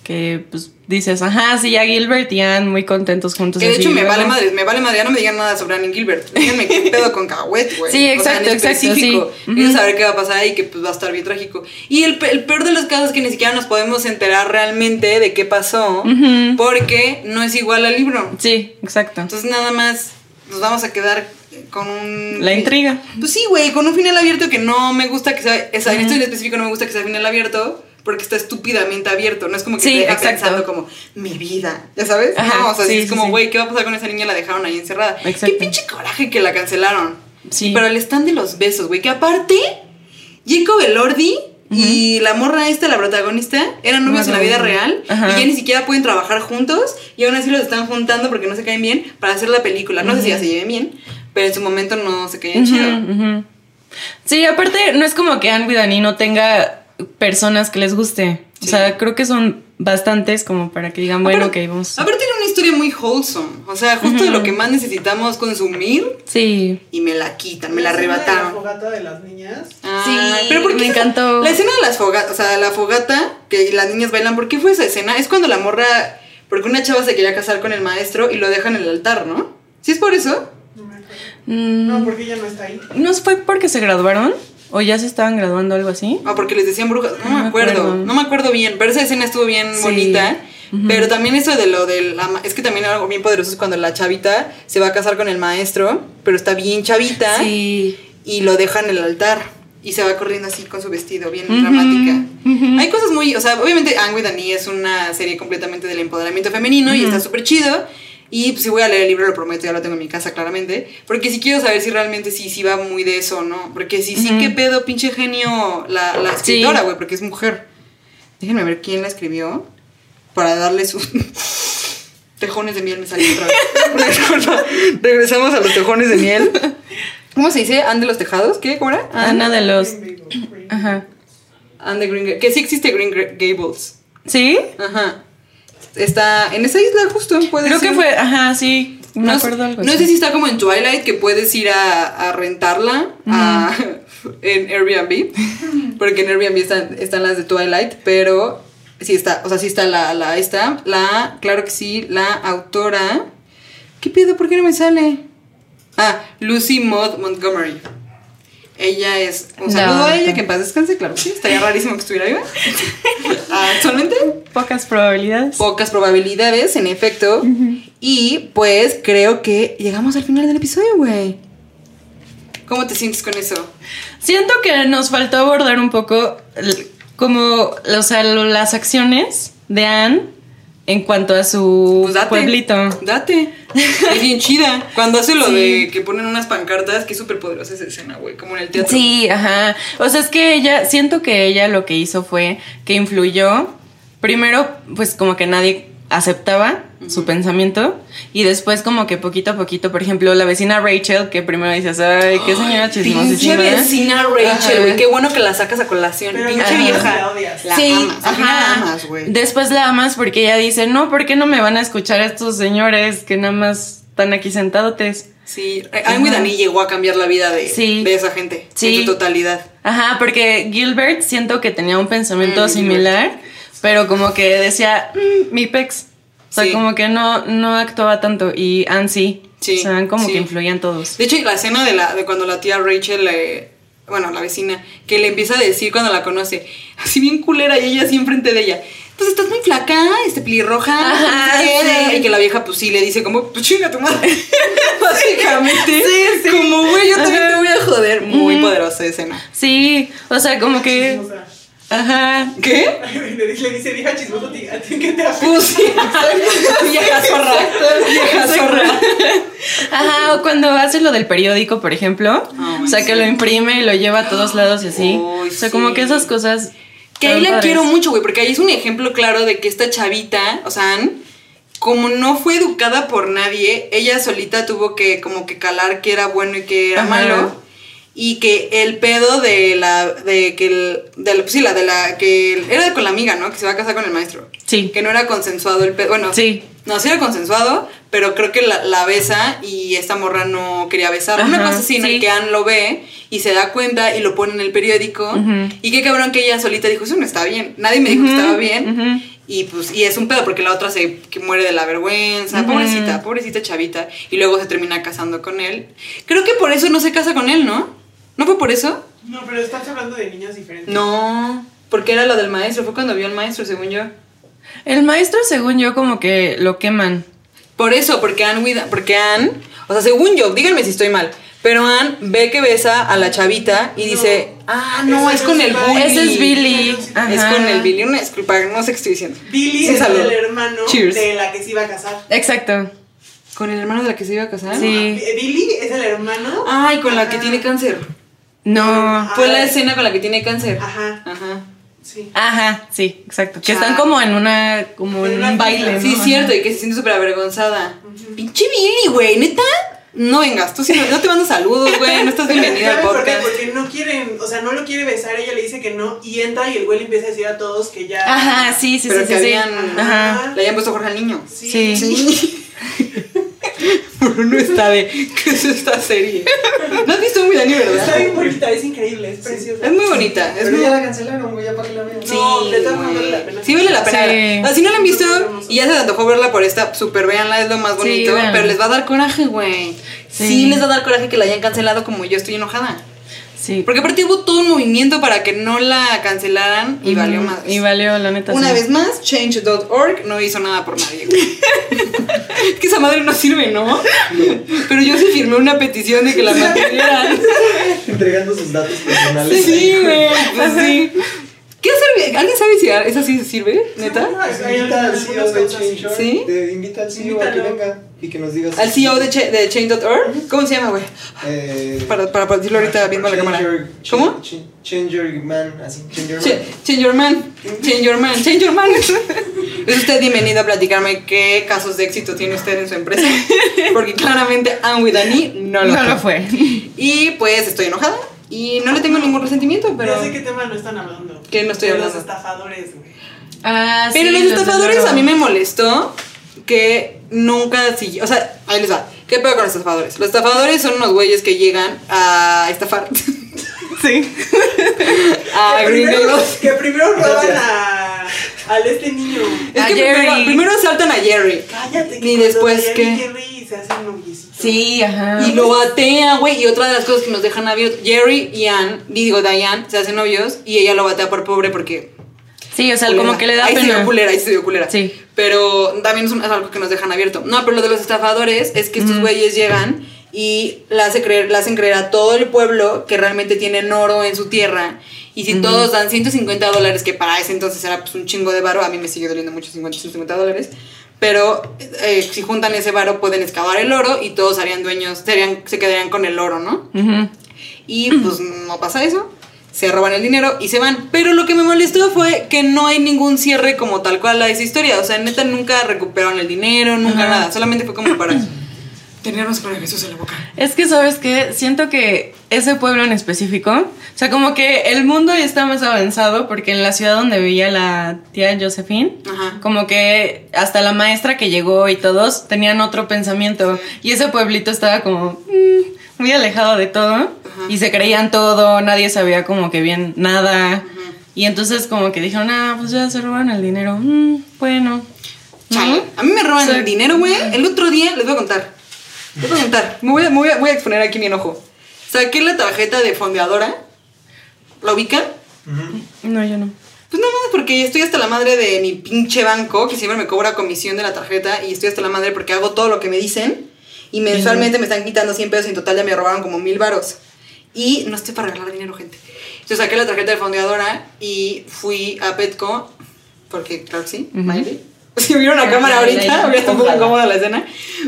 que pues dices, ajá, sí, ya Gilbert y Ann muy contentos juntos. Que de hecho me luego- vale madre, me vale madre, ya no me digan nada sobre Annie Gilbert. Díganme qué pedo con Cahuet, güey. Sí, O sea, exacto, en exacto, específico. sí. Quiero saber qué va a pasar ahí, que pues va a estar bien trágico. Y el, pe- el peor de los casos es que ni siquiera nos podemos enterar realmente de qué pasó, porque no es igual al libro. Sí, exacto. Entonces nada más nos vamos a quedar con un... La intriga. Pues sí, güey, con un final abierto que no me gusta que sea... O sea, en esto en específico no me gusta que sea final abierto. Porque está estúpidamente abierto, no es como que Sí, exacto. pensando como, mi vida, ¿ya sabes? Ajá, no, o sea, sí, es sí, como, güey, ¿qué va a pasar con esa niña? La dejaron ahí encerrada. Exacto. Qué pinche coraje que la cancelaron. Sí. Pero el stand de los besos, güey, que aparte, Jacob Elordi y la morra esta, la protagonista, eran novios en la vida real Ajá. y ya ni siquiera pueden trabajar juntos y aún así los están juntando porque no se caen bien para hacer la película. No sé si ya se lleven bien, pero en su momento no se caían chido. Ujú, ujú. Sí, aparte, no es como que Anne Widani no tenga personas que les guste. O Sí. sea, creo que son bastantes como para que digan, bueno, Aparte- ok, vamos. Aparte era una historia muy wholesome, o sea, justo de lo que más necesitamos consumir Sí. y me la quitan, me la escena de La arrebataron. fogata de las niñas. Ay, Sí, ¿por qué me encantó. La escena de las fogatas, o sea, la fogata, que las niñas bailan, ¿por qué fue esa escena? Es cuando la morra, porque una chava se quería casar con el maestro y lo dejan en el altar, ¿no? ¿Sí es por eso? No. Mm, No, porque ella no está ahí. ¿No fue porque se graduaron? ¿O ya se estaban graduando algo así? Ah, porque les decían brujas. No, No me me acuerdo. acuerdo. No me acuerdo bien. Pero esa escena estuvo bien Sí. bonita. Pero también eso de lo del. Es que también algo bien poderoso es cuando la chavita se va a casar con el maestro, pero está bien chavita Sí. y lo dejan en el altar. y se va corriendo así con su vestido, bien dramática. Hay cosas muy, o sea, obviamente Anne with es una serie completamente del empoderamiento femenino y está súper chido. Y pues, si voy a leer el libro, lo prometo, ya lo tengo en mi casa claramente. Porque sí quiero saber si realmente sí, sí va muy de eso, ¿no? Porque sí, sí, qué pedo, pinche genio la, la escritora, güey, porque es mujer. Déjenme ver quién la escribió para darle sus tejones de miel. Me salió otra vez. Regresamos a los tejones de miel. ¿Cómo se dice? ¿Anne de los tejados? ¿Qué? ¿Cómo era? Ana de los. Ajá. Anne de Green Que sí existe Green Gables. ¿Sí? Ajá. Está en esa isla justo, puede Creo ser. que fue, ajá, sí. Me No, acuerdo algo no sé si está como en Twilight que puedes ir a, a rentarla a- en Airbnb. Porque en Airbnb están, están las de Twilight, pero sí está, o sea, sí está la, la esta, la, claro que sí, la autora. ¿Qué pedo? ¿Por qué no me sale? Ah, Lucy Maud Montgomery. Ella es. Un No, saludo a ella, que en paz descanse, claro que sí. Estaría rarísimo que estuviera viva. Ah, Actualmente, Pocas probabilidades. pocas probabilidades, en efecto. Y pues creo que llegamos al final del episodio, güey. ¿Cómo te sientes con eso? Siento que nos faltó abordar un poco como, o sea, las acciones de Anne en cuanto a su Pues date. pueblito. Date. Es bien chida. Cuando hace lo Sí. de que ponen unas pancartas, que es súper poderosa esa escena, güey. Como en el teatro. Sí, ajá. O sea, es que ella, siento que ella lo que hizo fue que influyó, primero, pues como que nadie aceptaba su pensamiento y después como que poquito a poquito, por ejemplo, la vecina Rachel, que primero dices, ay, qué señora Pinche chismosísima. vecina Rachel, güey. Qué bueno que la sacas a colación. Pero Pinche vieja. La odias. La sí, amas. Al final ajá. la amas, güey. Después la amas porque ella dice, no, ¿por qué no me van a escuchar estos señores que nada más están aquí sentadotes? Sí. Anne with an E llegó a cambiar la vida de, Sí. de esa gente. Sí. En su totalidad. Ajá, porque Gilbert siento que tenía un pensamiento Mm, similar, pero como que decía, "Mm, mi pex. O sea, Sí. como que no, no actuaba tanto. Y Anne sí. Sí, O sea, como sí. que influían todos. De hecho, la escena de, la, de cuando la tía Rachel, le- bueno, la vecina, que le empieza a decir cuando la conoce, así bien culera y ella así enfrente de ella. Pues estás muy flaca, este pelirroja. Ajá, no sé qué". sí. Y que la vieja, pues sí, le dice como, pues chinga tu madre. Básicamente. Sí, sí. Como, güey, yo también Ajá. te voy a joder. Muy Ujú. poderosa escena. Sí, o sea, como que... O sea, Ajá. ¿Qué? le, dice- vieja chismosa, ¿a ti- ¿a ti qué te afecta? Pues sí. Vieja zorra. Vieja zorra. Ajá, o cuando hace lo del periódico, por ejemplo. O sea, que lo imprime y lo lleva a todos lados y así. Uy, o sea, sí. como que esas cosas... Que ahí la padres. quiero mucho, güey, porque ahí es un ejemplo claro de que esta chavita, o sea, Ann, como no fue educada por nadie, ella solita tuvo que como que calar que era bueno y que era Ajá. malo. Y que el pedo de la, de que el, de la, pues sí, la de la, que era con la amiga, ¿no? Que se va a casar con el maestro. Sí. Que no era consensuado el pedo, bueno. Sí. No, sí era consensuado, pero creo que la, la besa y esta morra no quería besar. Una Ajá, cosa así, ¿no? sí. Que Ann lo ve y se da cuenta y lo pone en el periódico. Y qué cabrón que ella solita dijo, eso no está bien. Nadie me dijo que estaba bien. Y pues, y es un pedo porque la otra se que muere de la vergüenza. Pobrecita, pobrecita chavita. Y luego se termina casando con él. Creo que por eso no se casa con él, ¿no? ¿No fue por eso? No, pero estás hablando de niños diferentes. No, porque era lo del maestro. Fue cuando vio al maestro, según yo. El maestro, según yo, como que lo queman. Por eso, porque Anne, porque Anne, o sea, según yo, díganme si estoy mal, pero Anne ve que besa a la chavita y No. dice, ah, no, es no con es el Billy. Ese es Billy. Es con el Billy. Una disculpa, no sé qué estoy diciendo. Billy es saludo. el hermano Cheers. de la que se iba a casar. Exacto. ¿Con el hermano de la que se iba a casar? Sí. Bi- Billy es el hermano. Ay, con la que tiene cáncer. No. Fue la Ah. escena con la que tiene cáncer. Ajá, Ajá. sí. Ajá, sí, exacto. Que están como en una, como En en una un baile. Sí, cierto, y que se siente súper avergonzada. Pinche Billy, güey, neta. No vengas, tú sí no, no te mando saludos, güey, no estás bienvenida al ¿Sabes por qué? podcast. Porque no quieren, o sea, no lo quiere besar, ella le dice que no, y entra y el güey le empieza a decir a todos que ya. Ajá, sí, sí, Pero sí, que sí, sí. habían- Ajá. Le habían puesto Jorge al niño. Sí. Sí. Bruno está de. ¿Qué es esta serie? ¿No has visto muy Dani, Está verdad? bien bonita, es increíble, es preciosa. Es muy bonita. Es Pero muy... ya la cancelaron, güey, ya para que la vean. Sí, No, de todas vale la pena. Sí, vale la pena. Sí. O sea, si no la han visto y ya se les antojó verla por esta, super véanla, es lo más bonito. pero les va a dar coraje, güey. Sí. Sí. les va a dar coraje que la hayan cancelado como yo estoy enojada. Sí. Porque aparte hubo todo un movimiento para que no la cancelaran y valió más. Y valió, la neta. Una sí. vez más, change.org no hizo nada por nadie. güey. es que esa madre no sirve, ¿no? Pero yo sí firmé una petición de que la mantuvieran. Entregando sus datos personales. Sí, güey. Pues sí. ¿Qué sirve? ¿Alguien sabe si esa sí sirve? ¿Neta? Pues invita al CEO de Change.org. ¿Sí? Te invita al CEO a que venga y que nos digas. Al CEO de, de Chain.org. ¿Cómo se llama, güey? Eh, Para, para, para decirlo ahorita viendo la cámara. your- ¿Cómo? Change, change your man, así. Change your Ch- man. Change your man. Change your man. Change your man. Es usted bienvenido a platicarme qué casos de éxito tiene usted en su empresa. Porque claramente Anne with Annie no lo No lo fue. Y pues estoy enojada. Y no le tengo ningún resentimiento, pero. Ya sé qué tema no están hablando. ¿Qué no estoy De hablando? Los estafadores, güey. Ah, Pero sí, los estafadores a mí me molestó que nunca siguió. O sea, ahí les va. ¿Qué pedo con los estafadores? Los estafadores son unos güeyes que llegan a estafar. Sí. a que, primero, que primero roban a, al este niño. Es A que primero, Jerry. primero asaltan a Jerry. Cállate. que Y después, Diane ¿qué? y Jerry se hacen noviecitos. Sí, ajá. Y lo batea, güey. Y otra de las cosas que nos dejan abiertos. Jerry y Ann, digo Diane, se hacen novios. Y ella lo batea por pobre porque. Sí, o sea, culera. como que le da ahí se dio culera, ahí se dio culera. Sí. Pero también es, un- es algo que nos dejan abierto. No, pero lo de los estafadores es que estos güeyes llegan y le, hace creer, hacen creer a todo el pueblo que realmente tienen oro en su tierra. Y si todos dan 150 dólares, que para ese entonces era pues un chingo de varo, a mí me sigue doliendo mucho 50, 150 dólares. Pero eh, si juntan ese varo pueden excavar el oro y todos harían dueños, serían, se quedarían con el oro, ¿no? Y pues no pasa eso. Se roban el dinero y se van. Pero lo que me molestó fue que no hay ningún cierre como tal cual a esa historia. O sea, neta nunca recuperaron el dinero, nunca Ajá. nada. Solamente fue como para tenernos con Jesús en la boca. Es que, ¿sabes qué? Siento que ese pueblo en específico, o sea, como que el mundo ya está más avanzado porque en la ciudad donde vivía la tía Josephine, Ajá. como que hasta la maestra que llegó y todos tenían otro pensamiento y ese pueblito estaba como mm, muy alejado de todo y se creían todo, nadie sabía como que bien nada. Y entonces como que dijeron, ah, pues ya se robaron el dinero. Mm, bueno. Chale. A mí me roban Sí. el dinero, güey. El otro día, les voy a contar. Les voy a contar. Me voy a, me voy a, voy a exponer aquí mi enojo. Saqué la tarjeta de fondeadora. ¿La ubican? No, yo no. Pues nada más porque estoy hasta la madre de mi pinche banco, que siempre me cobra comisión de la tarjeta, y estoy hasta la madre porque hago todo lo que me dicen, y mensualmente me están quitando 100 pesos, y en total ya me robaron como mil varos. Y no estoy para regalar dinero, gente. Entonces saqué la tarjeta de fondeadora y fui a Petco, porque claro que sí, Miley. Si la Ah, cámara ahorita, hubiera estado un poco incómoda la escena,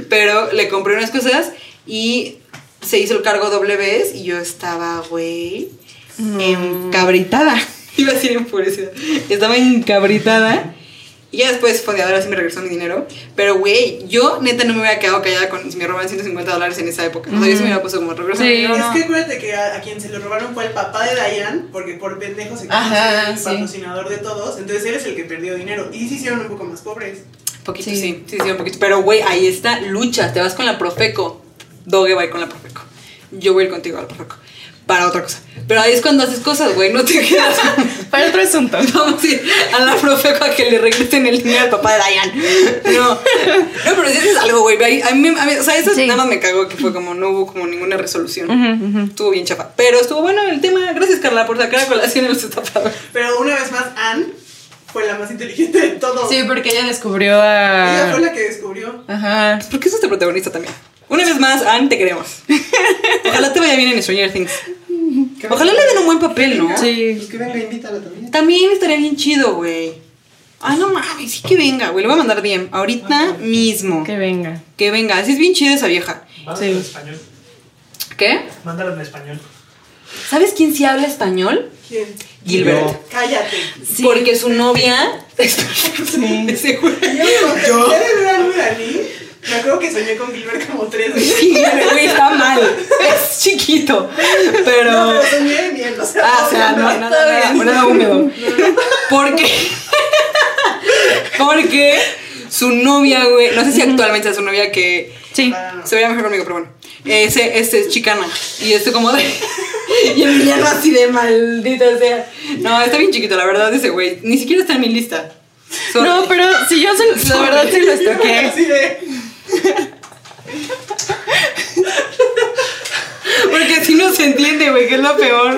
pero le compré unas cosas y se hizo el cargo doble vez y yo estaba, güey, encabritada. Iba a decir enfurecida. Estaba encabritada. Y ya después Fondeadora sí me regresó mi dinero. Pero, güey, yo neta no me hubiera quedado callada con si me roban 150 dólares en esa época. O sea, yo sí me hubiera puesto como regreso mi Sí. dinero. Es no. que acuérdate que a, a quien se lo robaron fue el papá de Diane, porque por pendejo se Ajá, el sí. patrocinador de todos. Entonces él es el que perdió dinero. Y se hicieron un poco más pobres. Poquito, Sí. sí. Sí, sí, un poquito. Pero, güey, ahí está, lucha. Te vas con la Profeco. Doge va a ir con la Profeco. Yo voy a ir contigo a la Profeco. Para otra cosa. Pero ahí es cuando haces cosas, güey. No te quedas. Para otro asunto. Vamos a ir a la Profeco a que le regresen el dinero al papá de Diane. No. No, pero si haces algo, güey. A mí, a mí- o sea, eso Sí. nada más me cagó que fue como no hubo como ninguna resolución. Ujú, ujú. Estuvo bien chafa. Pero estuvo bueno el tema. Gracias, Carla, por sacar a colación en los estafadores. Pero una vez más, Anne fue la más inteligente de todos. Sí, porque ella descubrió Ella fue a. la que descubrió. Ajá. ¿Por qué sos este protagonista también? Una vez más, Anne, te queremos. Ojalá te vaya bien en Stranger Things. Que Ojalá le den un buen papel, ¿no? Sí. Pues que venga, invítala también. También estaría bien chido, güey. Ah, no mames, sí que venga, güey. Le voy a mandar bien. Ahorita mismo. Que venga. Que venga. Así es bien chida esa vieja. Mándala Sí. en español. ¿Qué? Mándala en español. ¿Sabes quién sí habla español? ¿Quién? Gilbert. Yo. Cállate. Porque su novia. Sí. Seguro. Yo, yo. Me acuerdo que soñé con Gilbert como tres veces. Sí, güey, está mal. Es chiquito. Pero. No, pero soñé bien, o sea. Ah, o sea, no, nada, nada, nada húmedo. Porque. Porque su novia, güey. No sé si actualmente es su novia que. Sí. Se vería mejor conmigo, pero bueno. Ese, este es chicana. Y este como de. y Emiliano así de maldito sea. No, está bien chiquito, la verdad, ese güey. Ni siquiera está en mi lista. Sorry. No, pero si yo se- la verdad sí lo estoqué. Porque si no se entiende, güey, que es lo peor.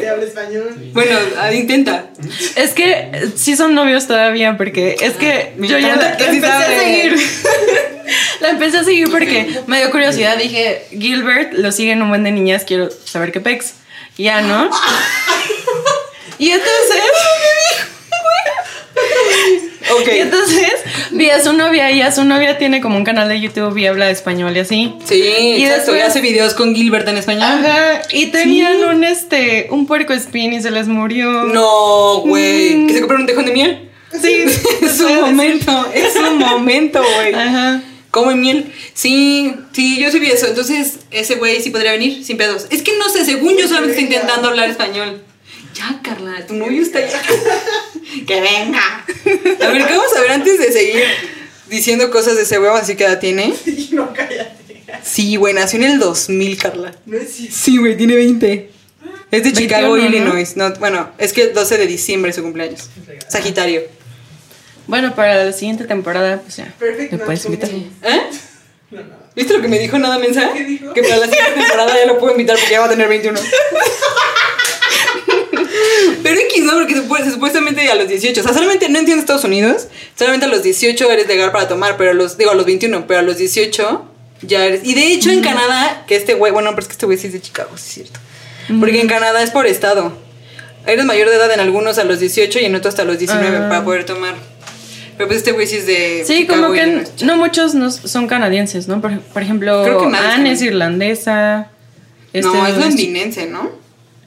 Se habla español. Bueno, ah, intenta. Es que sí son novios todavía, porque es que me yo ya la, la empecé a seguir. la empecé a seguir porque me dio curiosidad. Dije, Gilbert lo siguen un buen de niñas, quiero saber qué pex. Ya, ¿no? Y entonces. Y entonces vi a su novia y a su novia tiene como un canal de YouTube y habla español y así. Sí, Y exacto. Y después- hace videos con Gilbert en español. Ajá. Y tenían un este un puerco espín y se les murió. No, güey. Mm. ¿Que se compraron un tejón de miel? Sí. es un momento, es un momento, güey. Ajá. Come miel. Sí, sí, yo sí vi eso. Entonces, ese güey sí podría venir sin pedos. Es que no sé, según yo solamente está intentando hablar español. Ya, Carla, tu novio está allá. que venga. A ver, ¿qué vamos a ver antes de seguir diciendo cosas de ese huevo? Así que edad tiene. Y no, cállate. Sí, güey, nació en el 2000, Carla. No es cierto. Sí, güey, tiene 20. Es de Chicago, 21, ¿no? Illinois. No, bueno, es que el 12 de diciembre es su cumpleaños. Sagitario. Bueno, para la siguiente temporada, pues ya. Perfecto. ¿Me puedes invitar? ¿Eh? No, no. ¿Viste lo que me dijo nada mensa? ¿Qué dijo? Que para la siguiente temporada ya lo puedo invitar porque ya va a tener 21. Pero X no, porque supu- supuestamente a los 18, o sea, solamente, no entiendo Estados Unidos, solamente a los 18 eres legal para tomar, pero a los, digo, a los 21, pero a los 18 ya eres. Y de hecho en Canadá, que este güey, bueno, pero es que este güey sí es de Chicago, sí es cierto. Porque en Canadá es por estado. Eres mayor de edad en algunos a los 18 y en otros hasta los 19 Ah. para poder tomar. Pero pues este güey sí es de. Sí, Chicago, como que Illinois. no muchos no son canadienses, ¿no? Por, por ejemplo, Creo que nadie es Anne es irlandesa. No, este, es londinense, ¿no?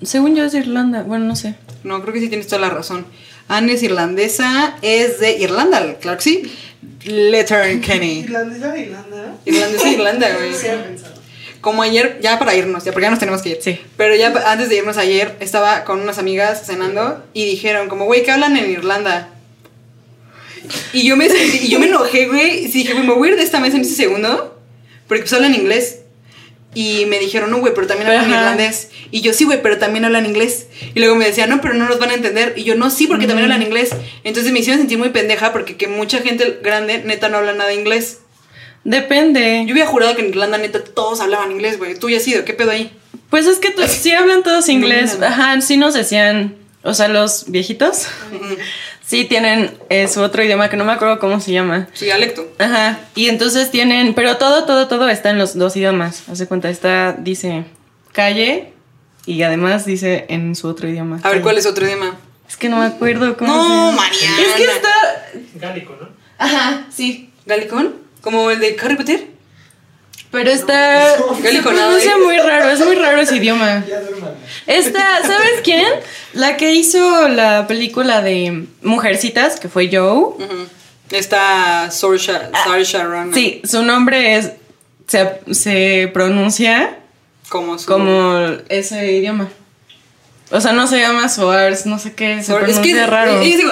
Según yo es de Irlanda, bueno, no sé. No, creo que sí tienes toda la razón. Anne es irlandesa, es de Irlanda, claro que sí. Letter Kenny. ¿Irlandesa de Irlanda? Irlandesa de Irlanda, güey. Sí, había pensado. Como ayer, ya para irnos, ya porque ya nos tenemos que ir. Sí. Pero ya antes de irnos ayer, estaba con unas amigas cenando y dijeron como, güey, ¿qué hablan en Irlanda? Y yo me sentí- y yo me enojé, güey. Y dije, güey, me voy a ir de esta mesa en ese segundo. Porque pues hablan inglés. Y me dijeron, no, güey, pero también hablan Ajá. irlandés. Y yo, sí, güey, pero también hablan inglés. Y luego me decían, no, pero no nos van a entender. Y yo, no, sí, porque también hablan inglés. Entonces me hicieron sentir muy pendeja porque que mucha gente grande, neta, no habla nada de inglés. Depende. Yo había jurado que en Irlanda, neta, todos hablaban inglés, güey. Tú ya has ido, ¿qué pedo ahí? Pues es que sí hablan todos inglés. Ajá, sí nos decían, o sea, los viejitos, sí tienen eh, su otro idioma que no me acuerdo cómo se llama. Su dialecto. Ajá, y entonces tienen, pero todo, todo, todo está en los dos idiomas. Hace cuenta, está, dice calle y además dice en su otro idioma. A ver, ¿cuál es otro idioma? Es que no me acuerdo cómo se No, llama. Mariana. Es que está, Gálico, ¿no? ajá, sí. ¿Galicón? ¿Como el de Harry Potter? Pero está, se Galiconado, pronuncia ¿eh? muy raro, es muy raro ese idioma. Esta, ¿sabes quién? La que hizo la película de Mujercitas, que fue Joe. Ujú. Está Saoirse Saoirse Ronan. Sí, su nombre es, se, se pronuncia Como su... como ese idioma. O sea, no se llama Soars, no sé qué, se Saoir- pronuncia es que raro. Yo digo.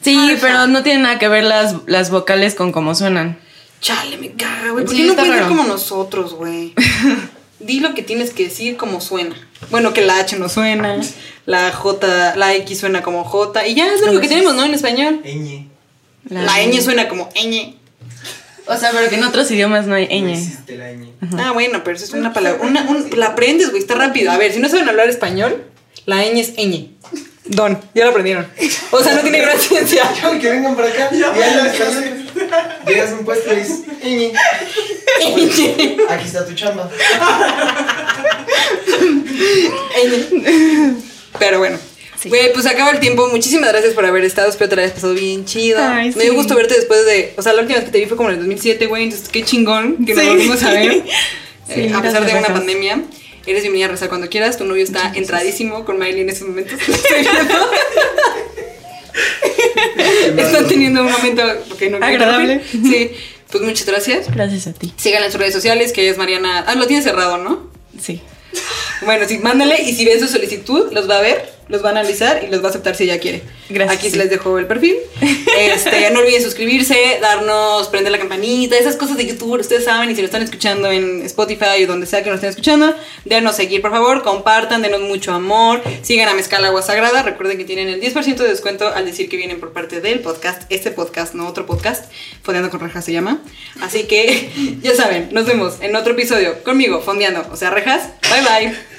Sí, pero no tiene nada que ver las, las vocales con cómo suenan. Chale, me caga, güey. ¿Por Sí, qué no está puedes ser como nosotros, güey? Di lo que tienes que decir como suena. Bueno, que la H no suena, la J, la X suena como J. Y ya es lo que tenemos, ¿no? En español. Ñ. La, ñ suena como ñ. O sea, pero que en otros idiomas no hay No ñ. existe la ñ. Ah, bueno, pero eso es una palabra. Una, un- la aprendes, güey, está rápido. A ver, si no saben hablar español, la ñ es ñ. Don, ya lo aprendieron. O sea, no tiene gran ciencia. Que vengan para acá. Y hablan español. Llegas a un puesto y dices, ñ. Aquí está tu chamba. Pero bueno. Güey, pues acaba el tiempo. Muchísimas gracias por haber estado. Espero te la hayas pasado bien chido. Ay, Me dio sí. gusto verte después de. O sea, la última vez que te vi fue como en el 2007, güey. Entonces, qué chingón que nos Sí. volvimos a ver. Sí, Eh, a pesar de una pandemia. Eres bienvenida a rezar cuando quieras. Tu novio está entradísimo con Miley en ese momento. Están teniendo un momento que no Agradable. Sí. Pues muchas gracias. Gracias a ti. Síganla en sus redes sociales, que ella es Mariana. Ah, lo tiene cerrado, ¿no? Sí. Bueno, sí, mándale y si ven su solicitud, los va a ver, los va a analizar y los va a aceptar si ella quiere. Gracias, Aquí sí. les dejo el perfil. Este, no olviden suscribirse, darnos, prender la campanita, esas cosas de YouTube, ustedes saben, y si lo están escuchando en Spotify o donde sea que nos estén escuchando, denos seguir, por favor, compartan, denos mucho amor, sigan a Mezcal Agua Sagrada, recuerden que tienen el 10% de descuento al decir que vienen por parte del podcast, este podcast, no otro podcast, Fondeando con Rejas se llama. Así que, ya saben, nos vemos en otro episodio conmigo, Fondeando, o sea, Rejas. Bye bye.